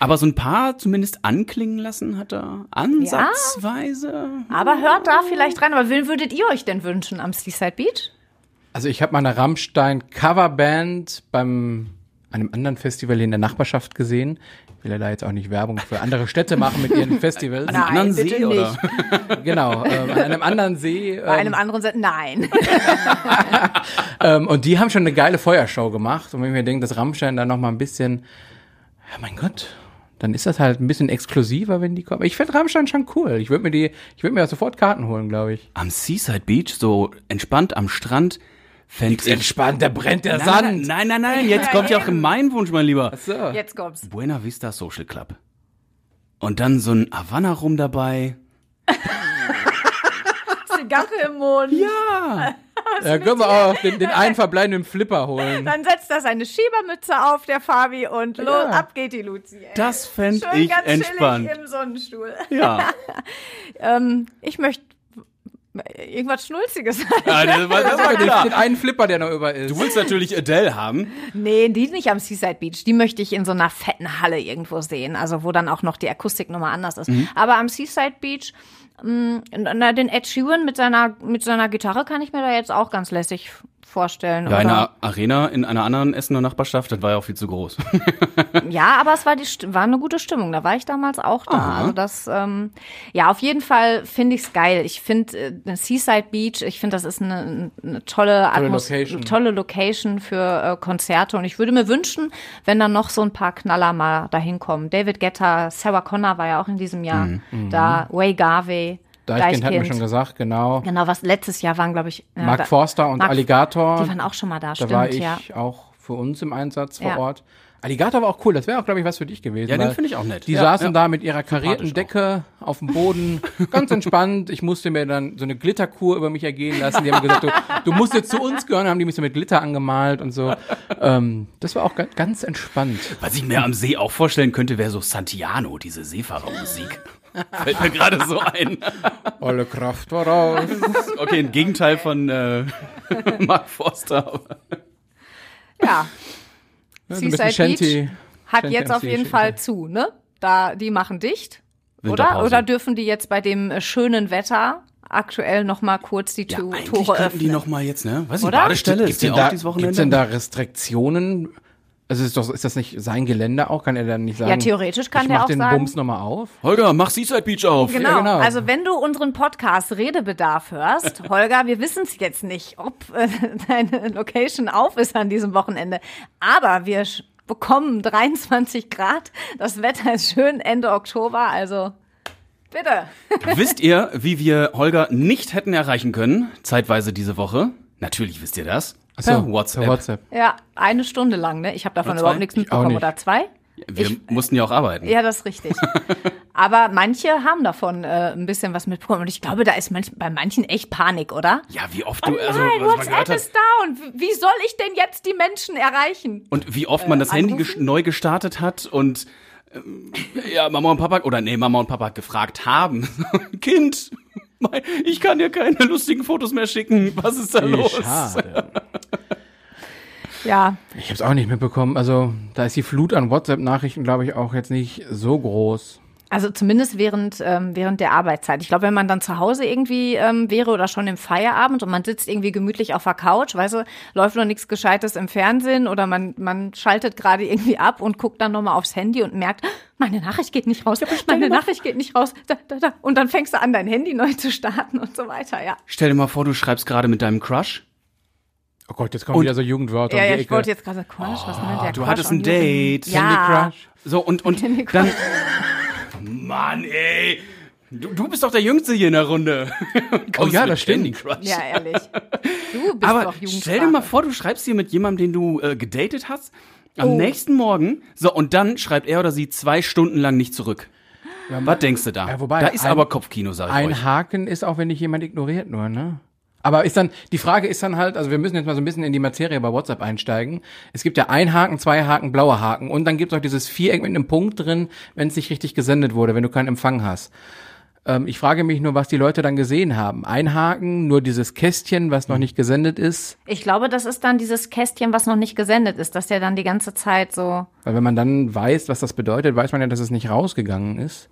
Aber so ein paar zumindest anklingen lassen hat er ansatzweise. Aber hört da vielleicht rein. Aber wen würdet ihr euch denn wünschen am Seaside Beach? Also ich habe mal eine Rammstein Coverband beim einem anderen Festival in der Nachbarschaft gesehen. Ich will ja da jetzt auch nicht Werbung für andere Städte machen mit ihren <laughs> Festivals. An einem anderen bitte See, oder? <laughs> Genau, ähm, an einem anderen See. Bei einem Ähm, anderen Set? Nein. <laughs> ähm, und die haben schon eine geile Feuershow gemacht. Und wenn ich mir denke, dass Rammstein da noch mal ein bisschen, ja mein Gott, dann ist das halt ein bisschen exklusiver, wenn die kommen. Ich finde Rammstein schon cool. Ich würde mir die, ich würde mir sofort Karten holen, glaube ich. Am Seaside Beach, so entspannt am Strand, fände ich... Entspannt, da brennt der Nein, Sand. nein, nein, nein, nein, jetzt kommt ja auch Gemeinwunsch, mein Lieber. So. Jetzt kommt's. Buena Vista Social Club. Und dann so ein Havana rum dabei. <laughs> Zigarre im Mund. Ja. Da können wir auch den, den einen verbleibenden Flipper holen. Dann setzt er seine Schiebermütze auf, der Fabi, und los, Ja. ab geht die Luzi. ey. Das fände Schön ich ganz entspannt. im Sonnenstuhl. Ja. <laughs> Ähm, ich möchte Irgendwas Schnulziges. Ja, das war, das war Den, klar. den einen Flipper, der noch über ist. Du willst natürlich Adele haben. Nee, die nicht am Seaside Beach. Die möchte ich in so einer fetten Halle irgendwo sehen. Also wo dann auch noch die Akustik nochmal anders ist. Aber am Seaside Beach, na, den Ed Sheeran mit seiner, mit seiner Gitarre kann ich mir da jetzt auch ganz lässig vorstellen. Ja, in oder? einer Arena in einer anderen Essener Nachbarschaft, das war ja auch viel zu groß. <laughs> Ja, aber es war die war eine gute Stimmung. Da war ich damals auch da. Aha. Also das, ähm, ja, auf jeden Fall finde ich es geil. Ich finde äh, Seaside Beach, ich finde, das ist eine, eine tolle, Tolle Atmos Location. tolle Location für äh, Konzerte. Und ich würde mir wünschen, wenn dann noch so ein paar Knaller mal dahin kommen. David Guetta, Sarah Connor war ja auch in diesem Jahr Mhm. da. Way Garvey. Deichkind hat mir schon gesagt, genau. Genau, was letztes Jahr waren, glaube ich. ja, Mark da- Forster und Mark- Alligator. Die waren auch schon mal da, Da stimmt, war ich ja. auch für uns im Einsatz vor Ja. Ort. Alligator war auch cool, das wäre auch, glaube ich, was für dich gewesen. Ja, den finde ich auch nett. Die Ja, saßen ja. da mit ihrer karierten Decke auf dem Boden, <laughs> ganz entspannt. Ich musste mir dann so eine Glitterkur über mich ergehen lassen. Die haben gesagt, du, du musst jetzt zu uns gehören, haben die mich so mit Glitter angemalt und so. Ähm, das war auch ga- ganz entspannt. Was ich mir am See auch vorstellen könnte, wäre so Santiano, diese Seefahrermusik. <laughs> Fällt mir gerade so ein. Olle Kraft voraus. Okay, ein Gegenteil von äh, <laughs> Mark Forster. Ja. Ja, Seaside Shanty. Beach hat Shanty jetzt auf jeden Shanty. Fall zu, ne? Da, die machen dicht. Oder? Oder dürfen die jetzt bei dem äh, schönen Wetter aktuell noch mal kurz die Ja, Tore öffnen? die noch mal jetzt, ne? Weiß ich, Oder? Badestelle, ist die denn, auch da, dieses gibt's denn da Restriktionen? Also ist, doch, ist das nicht sein Gelände auch? Kann er dann nicht sagen? Ja, theoretisch kann ich mach auch den sagen- Bums nochmal auf? Holger, mach Seaside Beach auf. Genau. genau. Also wenn du unseren Podcast Redebedarf hörst, <laughs> Holger, wir wissen es jetzt nicht, ob äh, <laughs> deine Location auf ist an diesem Wochenende, aber wir bekommen 23 Grad. Das Wetter ist schön Ende Oktober, also bitte. <laughs> Wisst ihr, wie wir Holger nicht hätten erreichen können, zeitweise diese Woche? Natürlich wisst ihr das. So, Per WhatsApp. per WhatsApp. Ja, eine Stunde lang, ne? Ich habe davon überhaupt nichts mitbekommen. nicht. Oder zwei? Wir Ich- mussten ja auch arbeiten. Ja, das ist richtig. <laughs> Aber manche haben davon äh, ein bisschen was mitbekommen. Und ich glaube, da ist manch, bei manchen echt Panik, oder? Ja, wie oft Oh du, also, nein, was man WhatsApp ist down. Wie- soll ich denn jetzt die Menschen erreichen? Und wie oft man das Handy ges- neu gestartet hat und ähm, ja, Mama und Papa, oder nee, Mama und Papa gefragt haben. <laughs> kind, ich kann dir keine lustigen Fotos mehr schicken. Was ist da Wie los? schade. Ja, Ich habe es auch nicht mitbekommen. Also da ist die Flut an WhatsApp-Nachrichten, glaube ich, auch jetzt nicht so groß. Also zumindest während, ähm, während der Arbeitszeit. Ich glaube, wenn man dann zu Hause irgendwie ähm, wäre oder schon im Feierabend und man sitzt irgendwie gemütlich auf der Couch, weißt du, läuft noch nichts Gescheites im Fernsehen oder man, man schaltet gerade irgendwie ab und guckt dann nochmal aufs Handy und merkt, meine Nachricht geht nicht raus, meine Nachricht geht nicht raus. Da, da, da. Und dann fängst du an, dein Handy neu zu starten und so weiter, ja. Stell dir mal vor, du schreibst gerade mit deinem Crush. Oh Gott, jetzt kommen Und- wieder so Jugendwörter Ja, um ja, ich wollte jetzt gerade Crush, was meint der du Crush hattest ein? Date. Ja. Candy Crush. So, und, und Candy Crush. dann. Mann, ey. Du, du bist doch der Jüngste hier in der Runde. <laughs> Kommst ja, das stimmt. Ja, ehrlich. Du bist Aber doch stell dir mal vor, du schreibst hier mit jemandem, den du äh, gedatet hast, am Oh. nächsten Morgen, so, und dann schreibt er oder sie zwei Stunden lang nicht zurück. Was denkst du da? Ja, wobei, da ist ein- aber Kopfkino, sag ich Ein euch. Haken ist auch, wenn dich jemand ignoriert nur, ne? Aber ist dann, die Frage ist dann halt, also wir müssen jetzt mal so ein bisschen in die Materie bei WhatsApp einsteigen. Es gibt ja ein Haken, zwei Haken, blaue Haken und dann gibt es auch dieses Viereck mit einem Punkt drin, wenn es nicht richtig gesendet wurde, wenn du keinen Empfang hast. Ähm, ich frage mich nur, was die Leute dann gesehen haben. Ein Haken, nur dieses Kästchen, was noch nicht gesendet ist. Ich glaube, das ist dann dieses Kästchen, was noch nicht gesendet ist, dass der dann die ganze Zeit so. Weil wenn man dann weiß, was das bedeutet, weiß man ja, dass es nicht rausgegangen ist.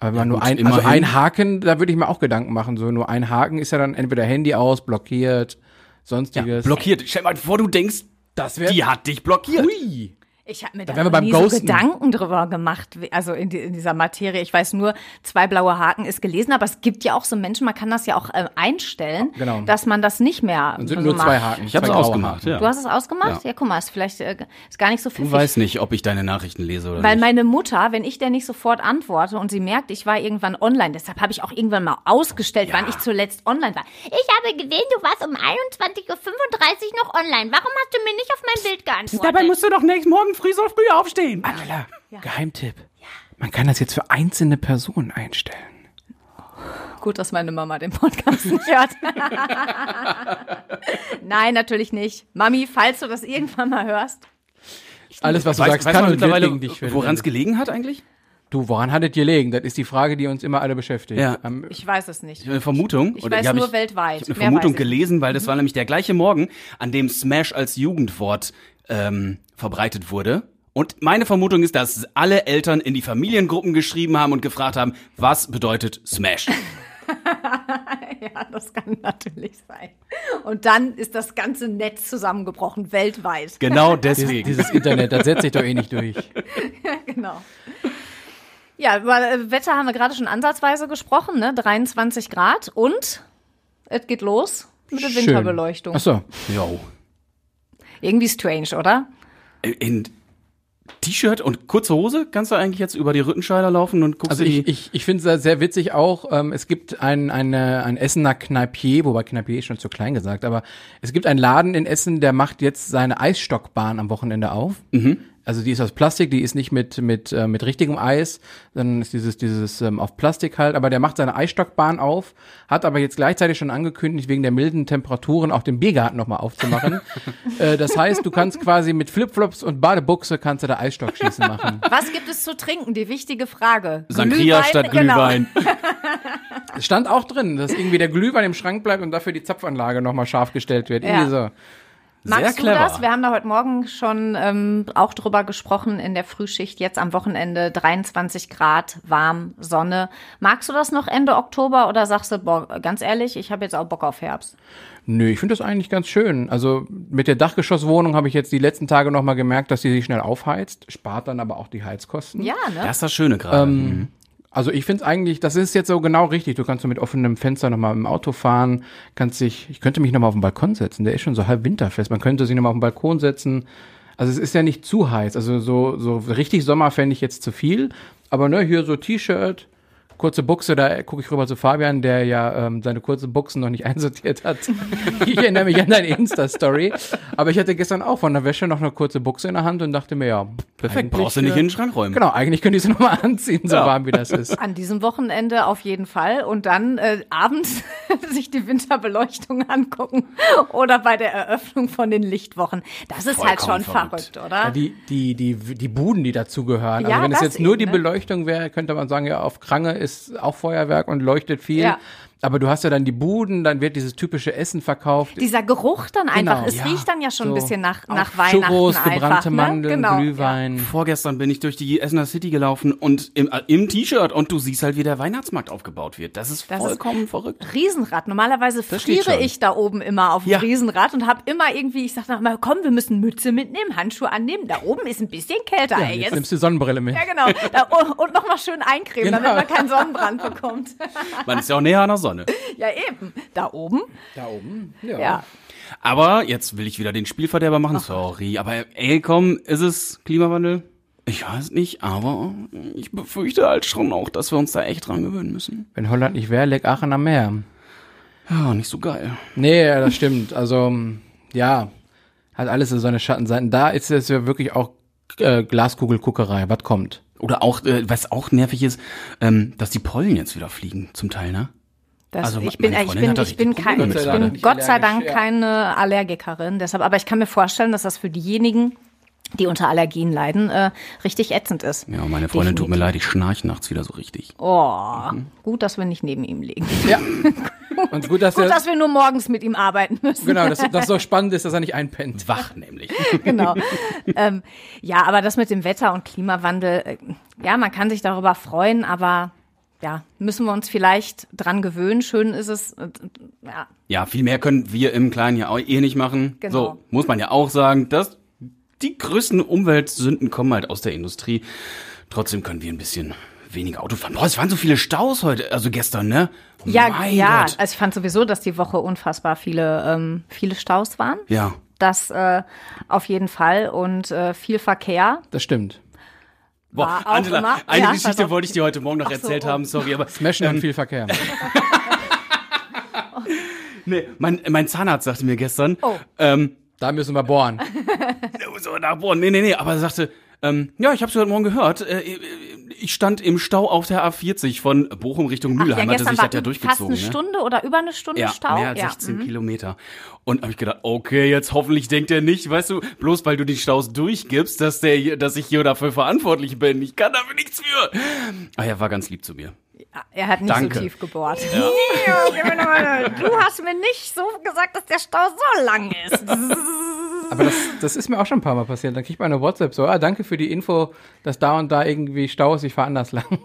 Aber man nur gut, ein, also immerhin. ein Haken, da würde ich mir auch Gedanken machen. So nur ein Haken ist ja dann entweder Handy aus, blockiert, sonstiges. Blockiert. Stell mal vor, du denkst, Das wäre die hat dich blockiert. Hui. Ich habe mir da wären wir beim nie Ghosten. so Gedanken drüber gemacht, also in, die, in dieser Materie. Ich weiß nur, zwei blaue Haken ist gelesen, aber es gibt ja auch so Menschen, man kann das ja auch äh, einstellen, Genau. dass man das nicht mehr Dann sind so nur macht. zwei Haken. Ich zwei graue ausgemacht, ja. Du hast es ausgemacht? Ja, Ja. guck mal, ist vielleicht äh, ist gar nicht so Du pfiffig. weißt nicht, ob ich deine Nachrichten lese oder Weil nicht. meine Mutter, wenn ich der nicht sofort antworte und sie merkt, ich war irgendwann online, deshalb habe ich auch irgendwann mal ausgestellt, wann ich zuletzt online war. Ich habe gesehen, du warst um 21.35 Uhr noch online. Warum hast du mir nicht auf mein Bild geantwortet? Dabei musst du doch nächsten Morgen früh so früh aufstehen. Angela, Geheimtipp. Man kann das jetzt für einzelne Personen einstellen. Gut, dass meine Mama den Podcast nicht hört. <laughs> Nein, natürlich nicht. Mami, falls du das irgendwann mal hörst. Alles, was du Weiß, sagst, weiß kann man und mittlerweile, gegen dich woran es gelegen hat eigentlich? Du, woran hattet ihr gelegen? Das ist die Frage, die uns immer alle beschäftigt. Ja. Ähm, Ich weiß es nicht. Eine Vermutung. Ich oder weiß nur ich, weltweit. Ich habe eine Mehr Vermutung ich gelesen, weil das war nämlich der gleiche Morgen, an dem Smash als Jugendwort ähm, verbreitet wurde. Und meine Vermutung ist, dass alle Eltern in die Familiengruppen geschrieben haben und gefragt haben, was bedeutet Smash? <laughs> Ja, das kann natürlich sein. Und dann ist das ganze Netz zusammengebrochen, weltweit. Genau <laughs> deswegen. dieses Internet, das setzt sich doch eh nicht durch. Genau. Ja, über äh, Wetter haben wir gerade schon ansatzweise gesprochen, ne? 23 Grad und es geht los mit der Schön. Winterbeleuchtung. Ach so. Jo. Irgendwie strange, oder? In T-Shirt und kurze Hose? Kannst du eigentlich jetzt über die Rüttenscheider laufen und guckst Also ich, ich, ich finde es sehr witzig auch, ähm, es gibt ein, eine, ein Essener Kneipier, wobei Kneipier ist schon zu klein gesagt, aber es gibt einen Laden in Essen, der macht jetzt seine Eisstockbahn am Wochenende auf. Also die ist aus Plastik, die ist nicht mit, mit, äh, mit richtigem Eis, sondern ist dieses, dieses ähm, auf Plastik halt, aber der macht seine Eisstockbahn auf, hat aber jetzt gleichzeitig schon angekündigt, wegen der milden Temperaturen auch den Biergarten nochmal aufzumachen. <laughs> äh, das heißt, du kannst quasi mit Flipflops und Badebuchse kannst du da Eisstockschießen machen. Was gibt es zu trinken? Die wichtige Frage. Sangria Glühwein? statt Genau. Glühwein. Es <laughs> stand auch drin, dass irgendwie der Glühwein im Schrank bleibt und dafür die Zapfanlage nochmal scharf gestellt wird. Ja. Irgendwie so. Magst Sehr du clever. das? Wir haben da heute Morgen schon ähm, auch drüber gesprochen in der Frühschicht. Jetzt am Wochenende 23 Grad, warm, Sonne. Magst du das noch Ende Oktober oder sagst du, boah, ganz ehrlich, ich habe jetzt auch Bock auf Herbst? Nö, ich finde das eigentlich ganz schön. Also mit der Dachgeschosswohnung habe ich jetzt die letzten Tage nochmal gemerkt, dass sie sich schnell aufheizt, spart dann aber auch die Heizkosten. Ja, ne? Das ist das Schöne gerade. Ähm, also ich finde es eigentlich, das ist jetzt so genau richtig. Du kannst so mit offenem Fenster nochmal im Auto fahren, kannst dich, ich könnte mich nochmal auf den Balkon setzen, der ist schon so halb winterfest. Man könnte sich nochmal auf den Balkon setzen. Also es ist ja nicht zu heiß. Also so, so richtig Sommer fände ich jetzt zu viel. Aber ne, hier so T-Shirt, kurze Buchse, da gucke ich rüber zu Fabian, der ja ähm, seine kurzen Buchsen noch nicht <laughs> einsortiert hat. ich erinnere mich an deine Insta-Story. Aber ich hatte gestern auch von der Wäsche noch eine kurze Buchse in der Hand und dachte mir, ja, Perfekt, brauchst du nicht äh, in den Schrank räumen. Genau, eigentlich könnte ich sie <laughs> nochmal anziehen, so Ja. warm wie das ist. An diesem Wochenende auf jeden Fall und dann äh, abends <laughs> sich die Winterbeleuchtung angucken oder bei der Eröffnung von den Lichtwochen. Das ist halt Vollkommen schon verrückt. verrückt, oder? Ja, die, die, die, die Buden, die dazugehören. Ja, also wenn es jetzt nur eben, die ne? Beleuchtung wäre, könnte man sagen, ja, auf Krange ist auch Feuerwerk und leuchtet viel. Ja. Aber du hast ja dann die Buden, dann wird dieses typische Essen verkauft. Dieser Geruch dann einfach, Genau, es ja. riecht dann ja schon So. ein bisschen nach, nach Weihnachten Churros, einfach. gebrannte ne? Mandeln, genau, Glühwein. Vorgestern bin ich durch die Essener City gelaufen und im, äh, im T-Shirt und du siehst halt, wie der Weihnachtsmarkt aufgebaut wird. Das ist Das ist- vollkommen verrückt. Ja. Riesenrad. Normalerweise friere ich da oben immer auf dem Ja. Riesenrad und habe immer irgendwie, ich sag mal, komm, wir müssen Mütze mitnehmen, Handschuhe annehmen. Da oben ist ein bisschen kälter. Ja, ey, jetzt jetzt nimmst du Sonnenbrille mit. ja, genau. Da, und und noch mal schön eincremen, Genau. damit man keinen Sonnenbrand bekommt. Man ist ja auch näher an der Sonne. <laughs> ja, eben. Da oben. Da oben. Ja. Ja. Aber jetzt will ich wieder den Spielverderber machen. Sorry, aber ey, komm, ist es Klimawandel? Ich weiß nicht, aber ich befürchte halt schon auch, dass wir uns da echt dran gewöhnen müssen. Wenn Holland nicht wäre, leck Aachen am Meer. Ja, nicht so geil. Nee, ja, das stimmt. Also, ja, hat alles so seine Schattenseiten. Da ist es ja wirklich auch äh, Glaskugelguckerei. Was kommt? Oder auch, äh, was auch nervig ist, ähm, dass die Pollen jetzt wieder fliegen, zum Teil, ne? Das, Also, ich bin, meine ich bin, ich bin, kein, ich bin Gott sei Dank keine Allergikerin. Deshalb, aber ich kann mir vorstellen, dass das für diejenigen, die unter Allergien leiden, äh, richtig ätzend ist. Ja, meine Freundin tut mir Definitiv. leid, ich schnarch nachts wieder so richtig. Oh, gut, dass wir nicht neben ihm liegen. Ja. Und gut, dass Gut, er, dass wir nur morgens mit ihm arbeiten müssen. genau, dass das so spannend ist, dass er nicht einpennt. Wach nämlich. <laughs> genau. ähm, ja, aber das mit dem Wetter und Klimawandel, äh, ja, man kann sich darüber freuen, aber ja, müssen wir uns vielleicht dran gewöhnen. Schön ist es, äh, ja, Ja, viel mehr können wir im Kleinen ja auch eh nicht machen. Genau. So, muss man ja auch sagen, dass die größten Umweltsünden kommen halt aus der Industrie. Trotzdem können wir ein bisschen weniger Auto fahren. Boah, es waren so viele Staus heute, also gestern, ne? Ja, mein ja. Gott. Also ich fand sowieso, dass die Woche unfassbar viele, ähm, viele Staus waren. Ja. Das äh, auf jeden Fall und äh, viel Verkehr. Das stimmt. Boah, War auch Angela, immer- eine Ja, Geschichte pardon. wollte ich dir heute Morgen noch Ach so, erzählt oh. haben, sorry, aber Smashen und viel Verkehr. <laughs> nee, mein, mein Zahnarzt sagte mir gestern, Oh. ähm, Da müssen wir bohren. <laughs> so nach Bonn, nee, nee, nee, aber er sagte, ähm, ja, ich habe heute Morgen gehört, äh, Ich stand im Stau auf der A40 von Bochum Richtung Ach, Mülheim, ja, hatte gestern sich war das ja fast durchgezogen. eine ne? Stunde oder über eine Stunde Ja, Stau. mehr als ja. 16 mhm. Kilometer. Und habe ich gedacht, okay, jetzt hoffentlich denkt er nicht, weißt du, bloß weil du die Staus durchgibst, dass der, hier- dass ich hier dafür verantwortlich bin. Ich kann dafür nichts für. Ah, er war ganz lieb zu mir. Er hat nicht Danke. so tief gebohrt. Ja, <laughs> du hast mir nicht so gesagt, dass der Stau so lang ist. <laughs> Aber das, das ist mir auch schon ein paar Mal passiert. Dann kriegt man eine WhatsApp so, ah, danke für die Info, dass da und da irgendwie Stau ist, ich fahre anders lang.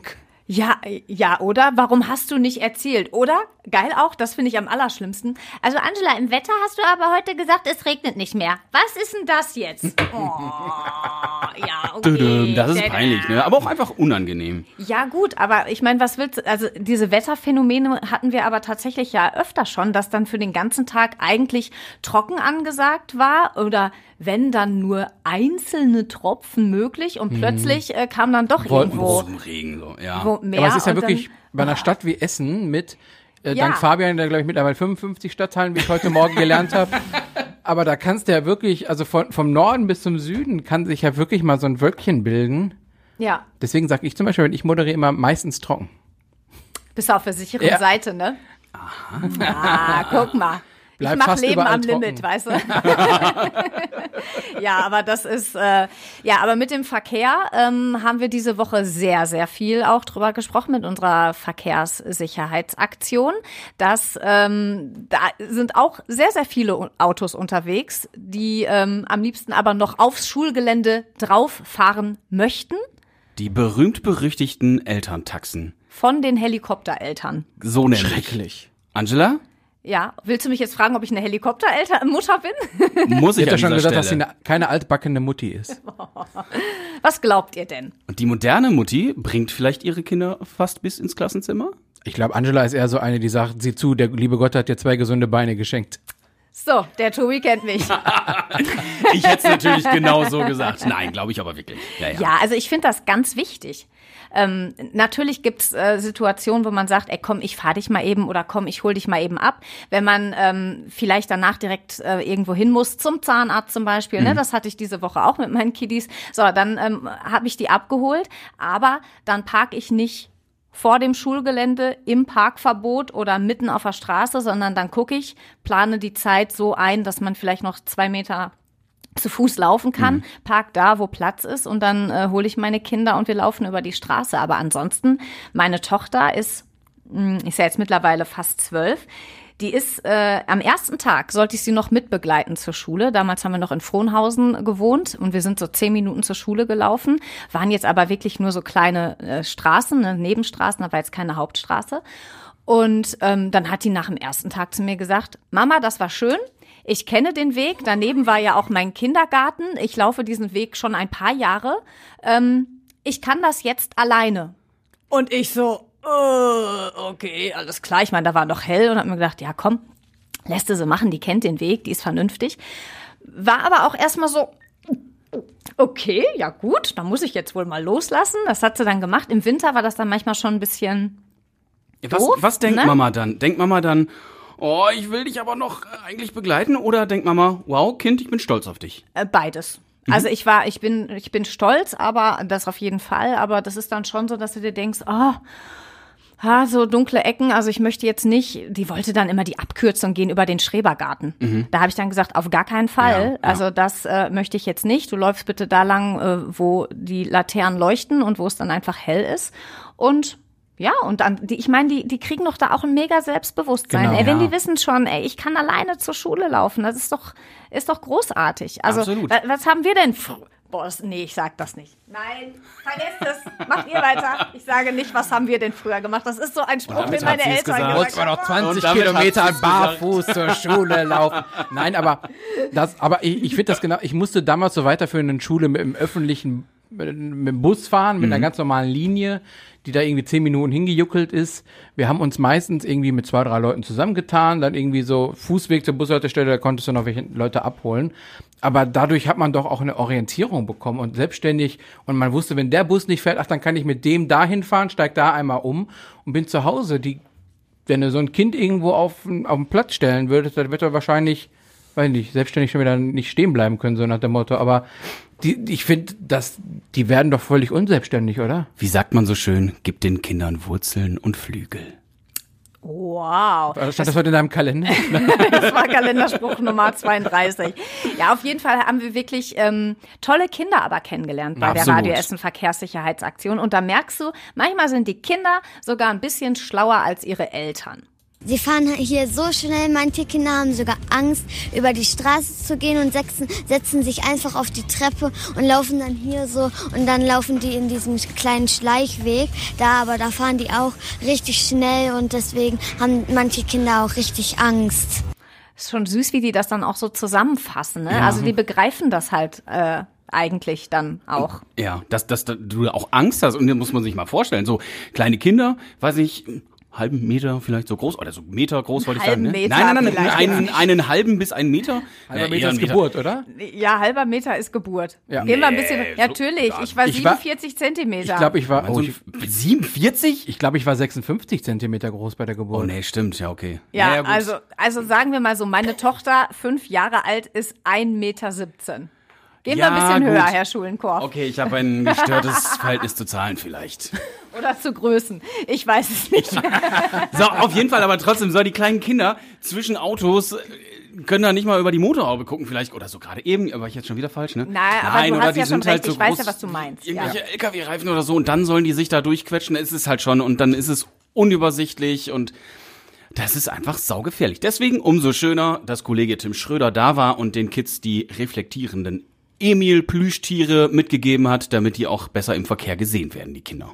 Ja, ja, oder? Warum hast du nicht erzählt? Oder? Geil auch, das finde ich am allerschlimmsten. Also Angela, im Wetter hast du aber heute gesagt, es regnet nicht mehr. Was ist denn das jetzt? <laughs> Oh, ja, okay. Das ist peinlich, ne? Aber auch einfach unangenehm. Ja, gut, aber ich meine, was willst du, also diese Wetterphänomene hatten wir aber tatsächlich ja öfter schon, dass dann für den ganzen Tag eigentlich trocken angesagt war oder wenn dann nur einzelne Tropfen möglich und plötzlich äh, kam dann doch Wolken- irgendwo Regen, so, ja. wo mehr. Aber es ist ja und wirklich dann, bei einer Stadt wie Essen mit, äh, Ja. dank Fabian, der glaube ich mittlerweile 55 Stadtteilen, wie ich heute Morgen gelernt habe. <laughs> Aber da kannst du ja wirklich, also von, vom Norden bis zum Süden kann sich ja wirklich mal so ein Wölkchen bilden. ja, Deswegen sage ich zum Beispiel, wenn ich moderiere, immer meistens trocken. bist du auf der sicheren Ja. Seite, ne? Aha. Ah, guck mal. Bleib ich mach fast Leben am trocken. Limit, weißt du? <laughs> ja, aber das ist, äh, ja, aber mit dem Verkehr ähm, haben wir diese Woche sehr, sehr viel auch drüber gesprochen mit unserer Verkehrssicherheitsaktion. Das, ähm, da sind auch sehr, sehr viele Autos unterwegs, die ähm, am liebsten aber noch aufs Schulgelände drauf fahren möchten Die berühmt-berüchtigten Elterntaxen. von den Helikoptereltern. So nämlich. Schrecklich. Angela? Ja, willst du mich jetzt fragen, ob ich eine Helikoptermutter <laughs> bin? Muss ich Ich habe ja schon gesagt, dass sie Stelle. eine, keine altbackene Mutti ist. <laughs> Was glaubt ihr denn? Und die moderne Mutti bringt vielleicht ihre Kinder fast bis ins Klassenzimmer? Ich glaube, Angela ist eher so eine, die sagt, sieh zu, der liebe Gott hat dir zwei gesunde Beine geschenkt. So, der Tobi kennt mich. <laughs> Ich hätte es natürlich genau so gesagt. Nein, glaube ich aber wirklich. Ja, ja. Ja, also ich finde das ganz wichtig. Ähm, natürlich gibt's äh, Situationen, wo man sagt, ey komm, ich fahr dich mal eben oder komm, ich hol dich mal eben ab. Wenn man ähm, vielleicht danach direkt äh, irgendwo hin muss, zum Zahnarzt zum Beispiel, ne? das hatte ich diese Woche auch mit meinen Kiddies. So, dann ähm, habe ich die abgeholt, aber dann park ich nicht vor dem Schulgelände im Parkverbot oder mitten auf der Straße, sondern dann gucke ich, plane die Zeit so ein, dass man vielleicht noch zwei Meter zu Fuß laufen kann, park da, wo Platz ist und dann äh, hole ich meine Kinder und wir laufen über die Straße. Aber ansonsten, meine Tochter ist, mh, ist ja jetzt mittlerweile fast zwölf. Die ist äh, am ersten Tag sollte ich sie noch mitbegleiten zur Schule. Damals haben wir noch in Frohnhausen gewohnt und wir sind so zehn Minuten zur Schule gelaufen, waren jetzt aber wirklich nur so kleine äh, Straßen, ne, Nebenstraßen, war jetzt keine Hauptstraße. Und ähm, dann hat die nach dem ersten Tag zu mir gesagt, Mama, das war schön. Ich kenne den Weg. Daneben war ja auch mein Kindergarten. Ich laufe diesen Weg schon ein paar Jahre. Ähm, ich kann das jetzt alleine. Und ich so, äh, okay, alles klar. Ich meine, da war noch hell und hab mir gedacht, ja komm, lässt du sie machen, die kennt den Weg, die ist vernünftig. War aber auch erstmal so, okay, ja gut, dann muss ich jetzt wohl mal loslassen. Das hat sie dann gemacht. Im Winter war das dann manchmal schon ein bisschen Was, Doof, was denkt ne? Mama dann? Denkt Mama dann, oh, ich will dich aber noch äh, eigentlich begleiten? Oder denkt Mama, wow, Kind, ich bin stolz auf dich? Äh, beides. Also ich war, ich bin, ich bin stolz, aber das auf jeden Fall. Aber das ist dann schon so, dass du dir denkst, oh, ha, so dunkle Ecken. Also ich möchte jetzt nicht. Die wollte dann immer die Abkürzung gehen über den Schrebergarten. Da habe ich dann gesagt, auf gar keinen Fall. Ja, ja. Also das äh, möchte ich jetzt nicht. Du läufst bitte da lang, äh, wo die Laternen leuchten und wo es dann einfach hell ist. Und ja, und dann, die, ich meine, die, die kriegen doch da auch ein mega Selbstbewusstsein. Genau, ey, wenn ja. die wissen schon, ey, ich kann alleine zur Schule laufen, das ist doch, ist doch großartig. Also, Absolut. wa- was haben wir denn? Boah, nee, ich sag das nicht. Nein, vergesst es. <laughs> Macht ihr weiter. Ich sage nicht, was haben wir denn früher gemacht. Das ist so ein Spruch, den meine Eltern gesagt. gesagt haben. noch 20 Und damit Kilometer barfuß zur Schule laufen. Nein, aber das, aber ich, ich finde das genau, ich musste damals so weiterführenden Schule mit dem öffentlichen, mit, mit dem Bus fahren, mit einer ganz normalen Linie, die da irgendwie zehn Minuten hingejuckelt ist. Wir haben uns meistens irgendwie mit zwei, drei Leuten zusammengetan, dann irgendwie so Fußweg zur Bushaltestelle, da konntest du noch welche Leute abholen. Aber dadurch hat man doch auch eine Orientierung bekommen und selbstständig und man wusste, wenn der Bus nicht fährt, ach, dann kann ich mit dem dahin fahren, steig da einmal um und bin zu Hause. Die wenn du so ein Kind irgendwo auf, auf den Platz stellen würdest, dann wird er wahrscheinlich, weiß nicht, selbstständig schon wieder nicht stehen bleiben können, so nach dem Motto. Aber Die, ich finde, dass die werden doch völlig unselbstständig, oder? Wie sagt man so schön, gib den Kindern Wurzeln und Flügel. Wow. Stand das, das heute in deinem Kalender? <laughs> das war Kalenderspruch Nummer 32. Ja, auf jeden Fall haben wir wirklich ähm, tolle Kinder aber kennengelernt bei Absolut. der Radio Essen Verkehrssicherheitsaktion. Und da merkst du, manchmal sind die Kinder sogar ein bisschen schlauer als ihre Eltern. Sie fahren hier so schnell, manche Kinder haben sogar Angst, über die Straße zu gehen und setzen, setzen sich einfach auf die Treppe und laufen dann hier so und dann laufen die in diesem kleinen Schleichweg. Da aber da fahren die auch richtig schnell und deswegen haben manche Kinder auch richtig Angst. Ist schon süß, wie die das dann auch so zusammenfassen. Ne? Ja. Also die begreifen das halt äh, eigentlich dann auch. Ja, dass, dass, dass du auch Angst hast und das muss man sich mal vorstellen. So kleine Kinder, weiß ich, halben Meter vielleicht so groß oder so Meter groß wollte ich sagen. Ne? Meter nein, nein, nein, vielleicht, einen, einen halben bis einen Meter. Halber Ja, Meter ist ein Geburt, oder? Ja, halber Meter ist Geburt. Ja. Gehen wir ein bisschen. Nee, Ja, so- natürlich. ja, Ich war ich war- 47 Zentimeter. Ich glaube, ich war, Also oh, ich, 47? ich glaube, ich war 56 Zentimeter groß bei der Geburt. Oh nee, stimmt, ja, okay. ja, Naja, gut. also, also sagen wir mal so, meine Tochter, fünf Jahre alt, ist 1,17 Meter. Gehen wir Ja, ein bisschen gut. höher, Herr Schulenkorf. Okay, ich habe ein gestörtes <laughs> Verhältnis zu Zahlen vielleicht. Oder zu Größen. Ich weiß es nicht. <laughs> So, auf jeden Fall, aber trotzdem soll die kleinen Kinder zwischen Autos äh, können da nicht mal über die Motorhaube gucken vielleicht oder so gerade eben, war ich jetzt schon wieder falsch, ne? Nein, aber du oder hast die ja schon sind halt so Ich weiß ja, was du meinst. Irgendwelche Ja. LKW-Reifen oder so und dann sollen die sich da durchquetschen, es ist halt schon und dann ist es unübersichtlich und das ist einfach saugefährlich. Deswegen umso schöner, dass Kollege Tim Schröder da war und den Kids die reflektierenden Emil-Plüschtiere mitgegeben hat, damit die auch besser im Verkehr gesehen werden, die Kinder.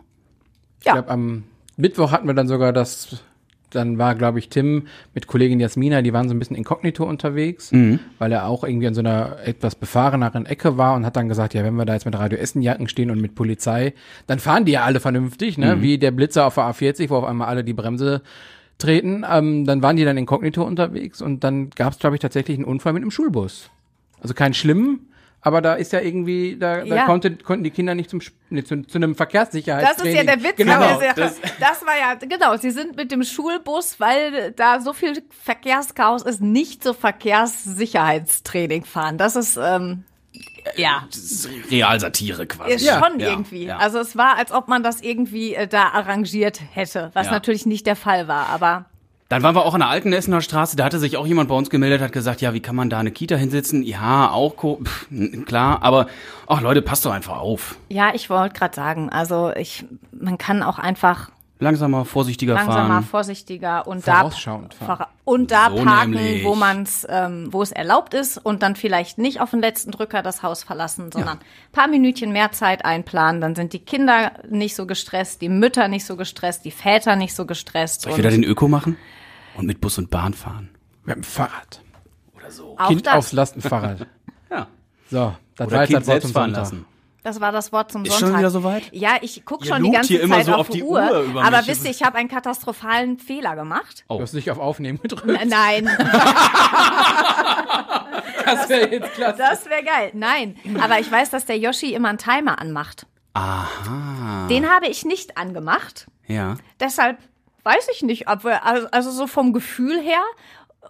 Ich glaube, am Mittwoch hatten wir dann sogar das, dann war, glaube ich, Tim mit Kollegin Jasmina, die waren so ein bisschen inkognito unterwegs, weil er auch irgendwie an so einer etwas befahreneren Ecke war und hat dann gesagt, ja, wenn wir da jetzt mit Radio Essenjacken stehen und mit Polizei, dann fahren die ja alle vernünftig, ne? Wie der Blitzer auf der A40, wo auf einmal alle die Bremse treten. Ähm, dann waren die dann inkognito unterwegs und dann gab es, glaube ich, tatsächlich einen Unfall mit einem Schulbus. Also keinen schlimmen, aber da ist ja irgendwie, da, da Ja. konnte, konnten die Kinder nicht zum, nee, zu, zu einem Das Verkehrssicherheitstraining. ist ja der Witz. Genau. aber das, das- das war ja, genau, sie sind mit dem Schulbus, weil da so viel Verkehrschaos ist, nicht so Verkehrssicherheitstraining fahren. Das ist, ähm, ja, Das ist Realsatire quasi. ist Ja. schon Ja, irgendwie. ja. Also es war, als ob man das irgendwie äh, da arrangiert hätte, was Ja. natürlich nicht der Fall war, aber Dann waren wir auch an der alten Essener Straße, da hatte sich auch jemand bei uns gemeldet, hat gesagt, ja, wie kann man da eine Kita hinsetzen? Ja, auch co- pff, klar, aber ach Leute, passt doch einfach auf. ja, ich wollte gerade sagen, also ich, man kann auch einfach Langsamer, vorsichtiger langsamer, fahren. vorsichtig,er und da fahren. Und da So parken, nämlich. wo man's, ähm, wo es erlaubt ist und dann vielleicht nicht auf den letzten Drücker das Haus verlassen, sondern ein paar Minütchen mehr Zeit einplanen. Dann sind die Kinder nicht so gestresst, die Mütter nicht so gestresst, die Väter nicht so gestresst. Soll ich wieder den Öko machen? Und mit Bus und Bahn fahren? Mit dem Fahrrad. Oder so. auch Kind das, aufs Lastenfahrrad. <laughs> Ja. So, das Oder war jetzt Kind das Wort selbst zum fahren Sonntag. lassen. das war das Wort zum Ist schon Sonntag. wieder soweit? Ja, ich guck Ihr schon die ganze hier immer Zeit so auf, auf die Uhr. Uhr über aber mich. wisst ihr, ich habe einen katastrophalen Fehler gemacht. Du hast dich auf Aufnehmen gedrückt. Nein, <laughs> Das wäre jetzt klasse. das wäre geil. Nein, aber ich weiß, dass der Yoshi immer einen Timer anmacht. Aha. Den habe ich nicht angemacht. Ja. Deshalb weiß ich nicht, ob wir, also, also so vom Gefühl her,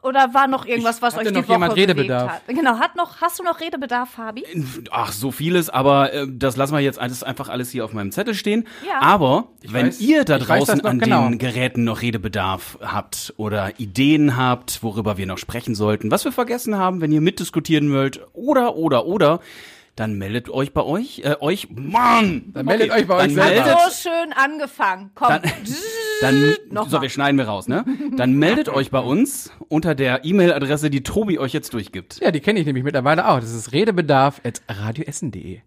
oder war noch irgendwas, was euch die noch Woche jemand bewegt Redebedarf? hat? Genau, hat noch, hast du noch Redebedarf, Fabi? Ach, so vieles, aber äh, das lassen wir jetzt alles einfach alles hier auf meinem Zettel stehen. Ja. Aber wenn weiß- ihr da ich draußen an genau. den Geräten noch Redebedarf habt oder Ideen habt, worüber wir noch sprechen sollten, was wir vergessen haben, wenn ihr mitdiskutieren wollt oder oder oder, dann meldet euch bei euch, äh, euch, Mann! Dann meldet euch bei dann euch selber. meldet, So schön angefangen. Komm. dann, <laughs> dann Noch so, mal. wir schneiden wir raus, ne? Dann meldet <laughs> euch bei uns unter der E-Mail-Adresse, die Tobi euch jetzt durchgibt. Ja, die kenne ich nämlich mittlerweile auch. Das ist redebedarf.radioessen.de.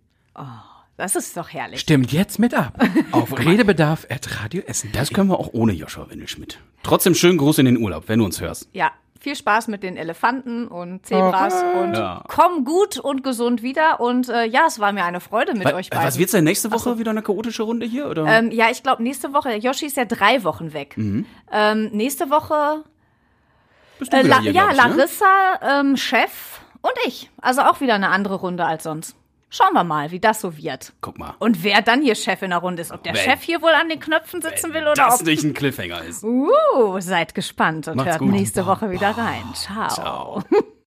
Das ist doch herrlich. Stimmt jetzt mit ab. <laughs> Auf redebedarf.radioessen.de. Das können wir auch ohne Joshua Windelschmidt. Trotzdem schönen Gruß in den Urlaub, wenn du uns hörst. Ja, viel Spaß mit den Elefanten und Zebras und Ja. komm gut und gesund wieder. Und äh, ja, es war mir eine Freude mit Wa- euch beiden. Was wird's denn nächste Woche wieder eine chaotische Runde hier oder? Ähm, ja, ich glaube, nächste Woche, Yoshi ist ja drei Wochen weg. Mhm. Ähm, nächste Woche, Bist du äh, La hier, ja, ich, ne? Larissa, ähm, Chef und ich. Also auch wieder eine andere Runde als sonst. Schauen wir mal, wie das so wird. Guck mal. Und wer dann hier Chef in der Runde ist. Ob der Wenn- Chef hier wohl an den Knöpfen sitzen will oder das ob. nicht ein Cliffhanger ist. Uh, seid gespannt und Macht's hört gut. nächste Woche wieder rein. Ciao. Ciao. <laughs>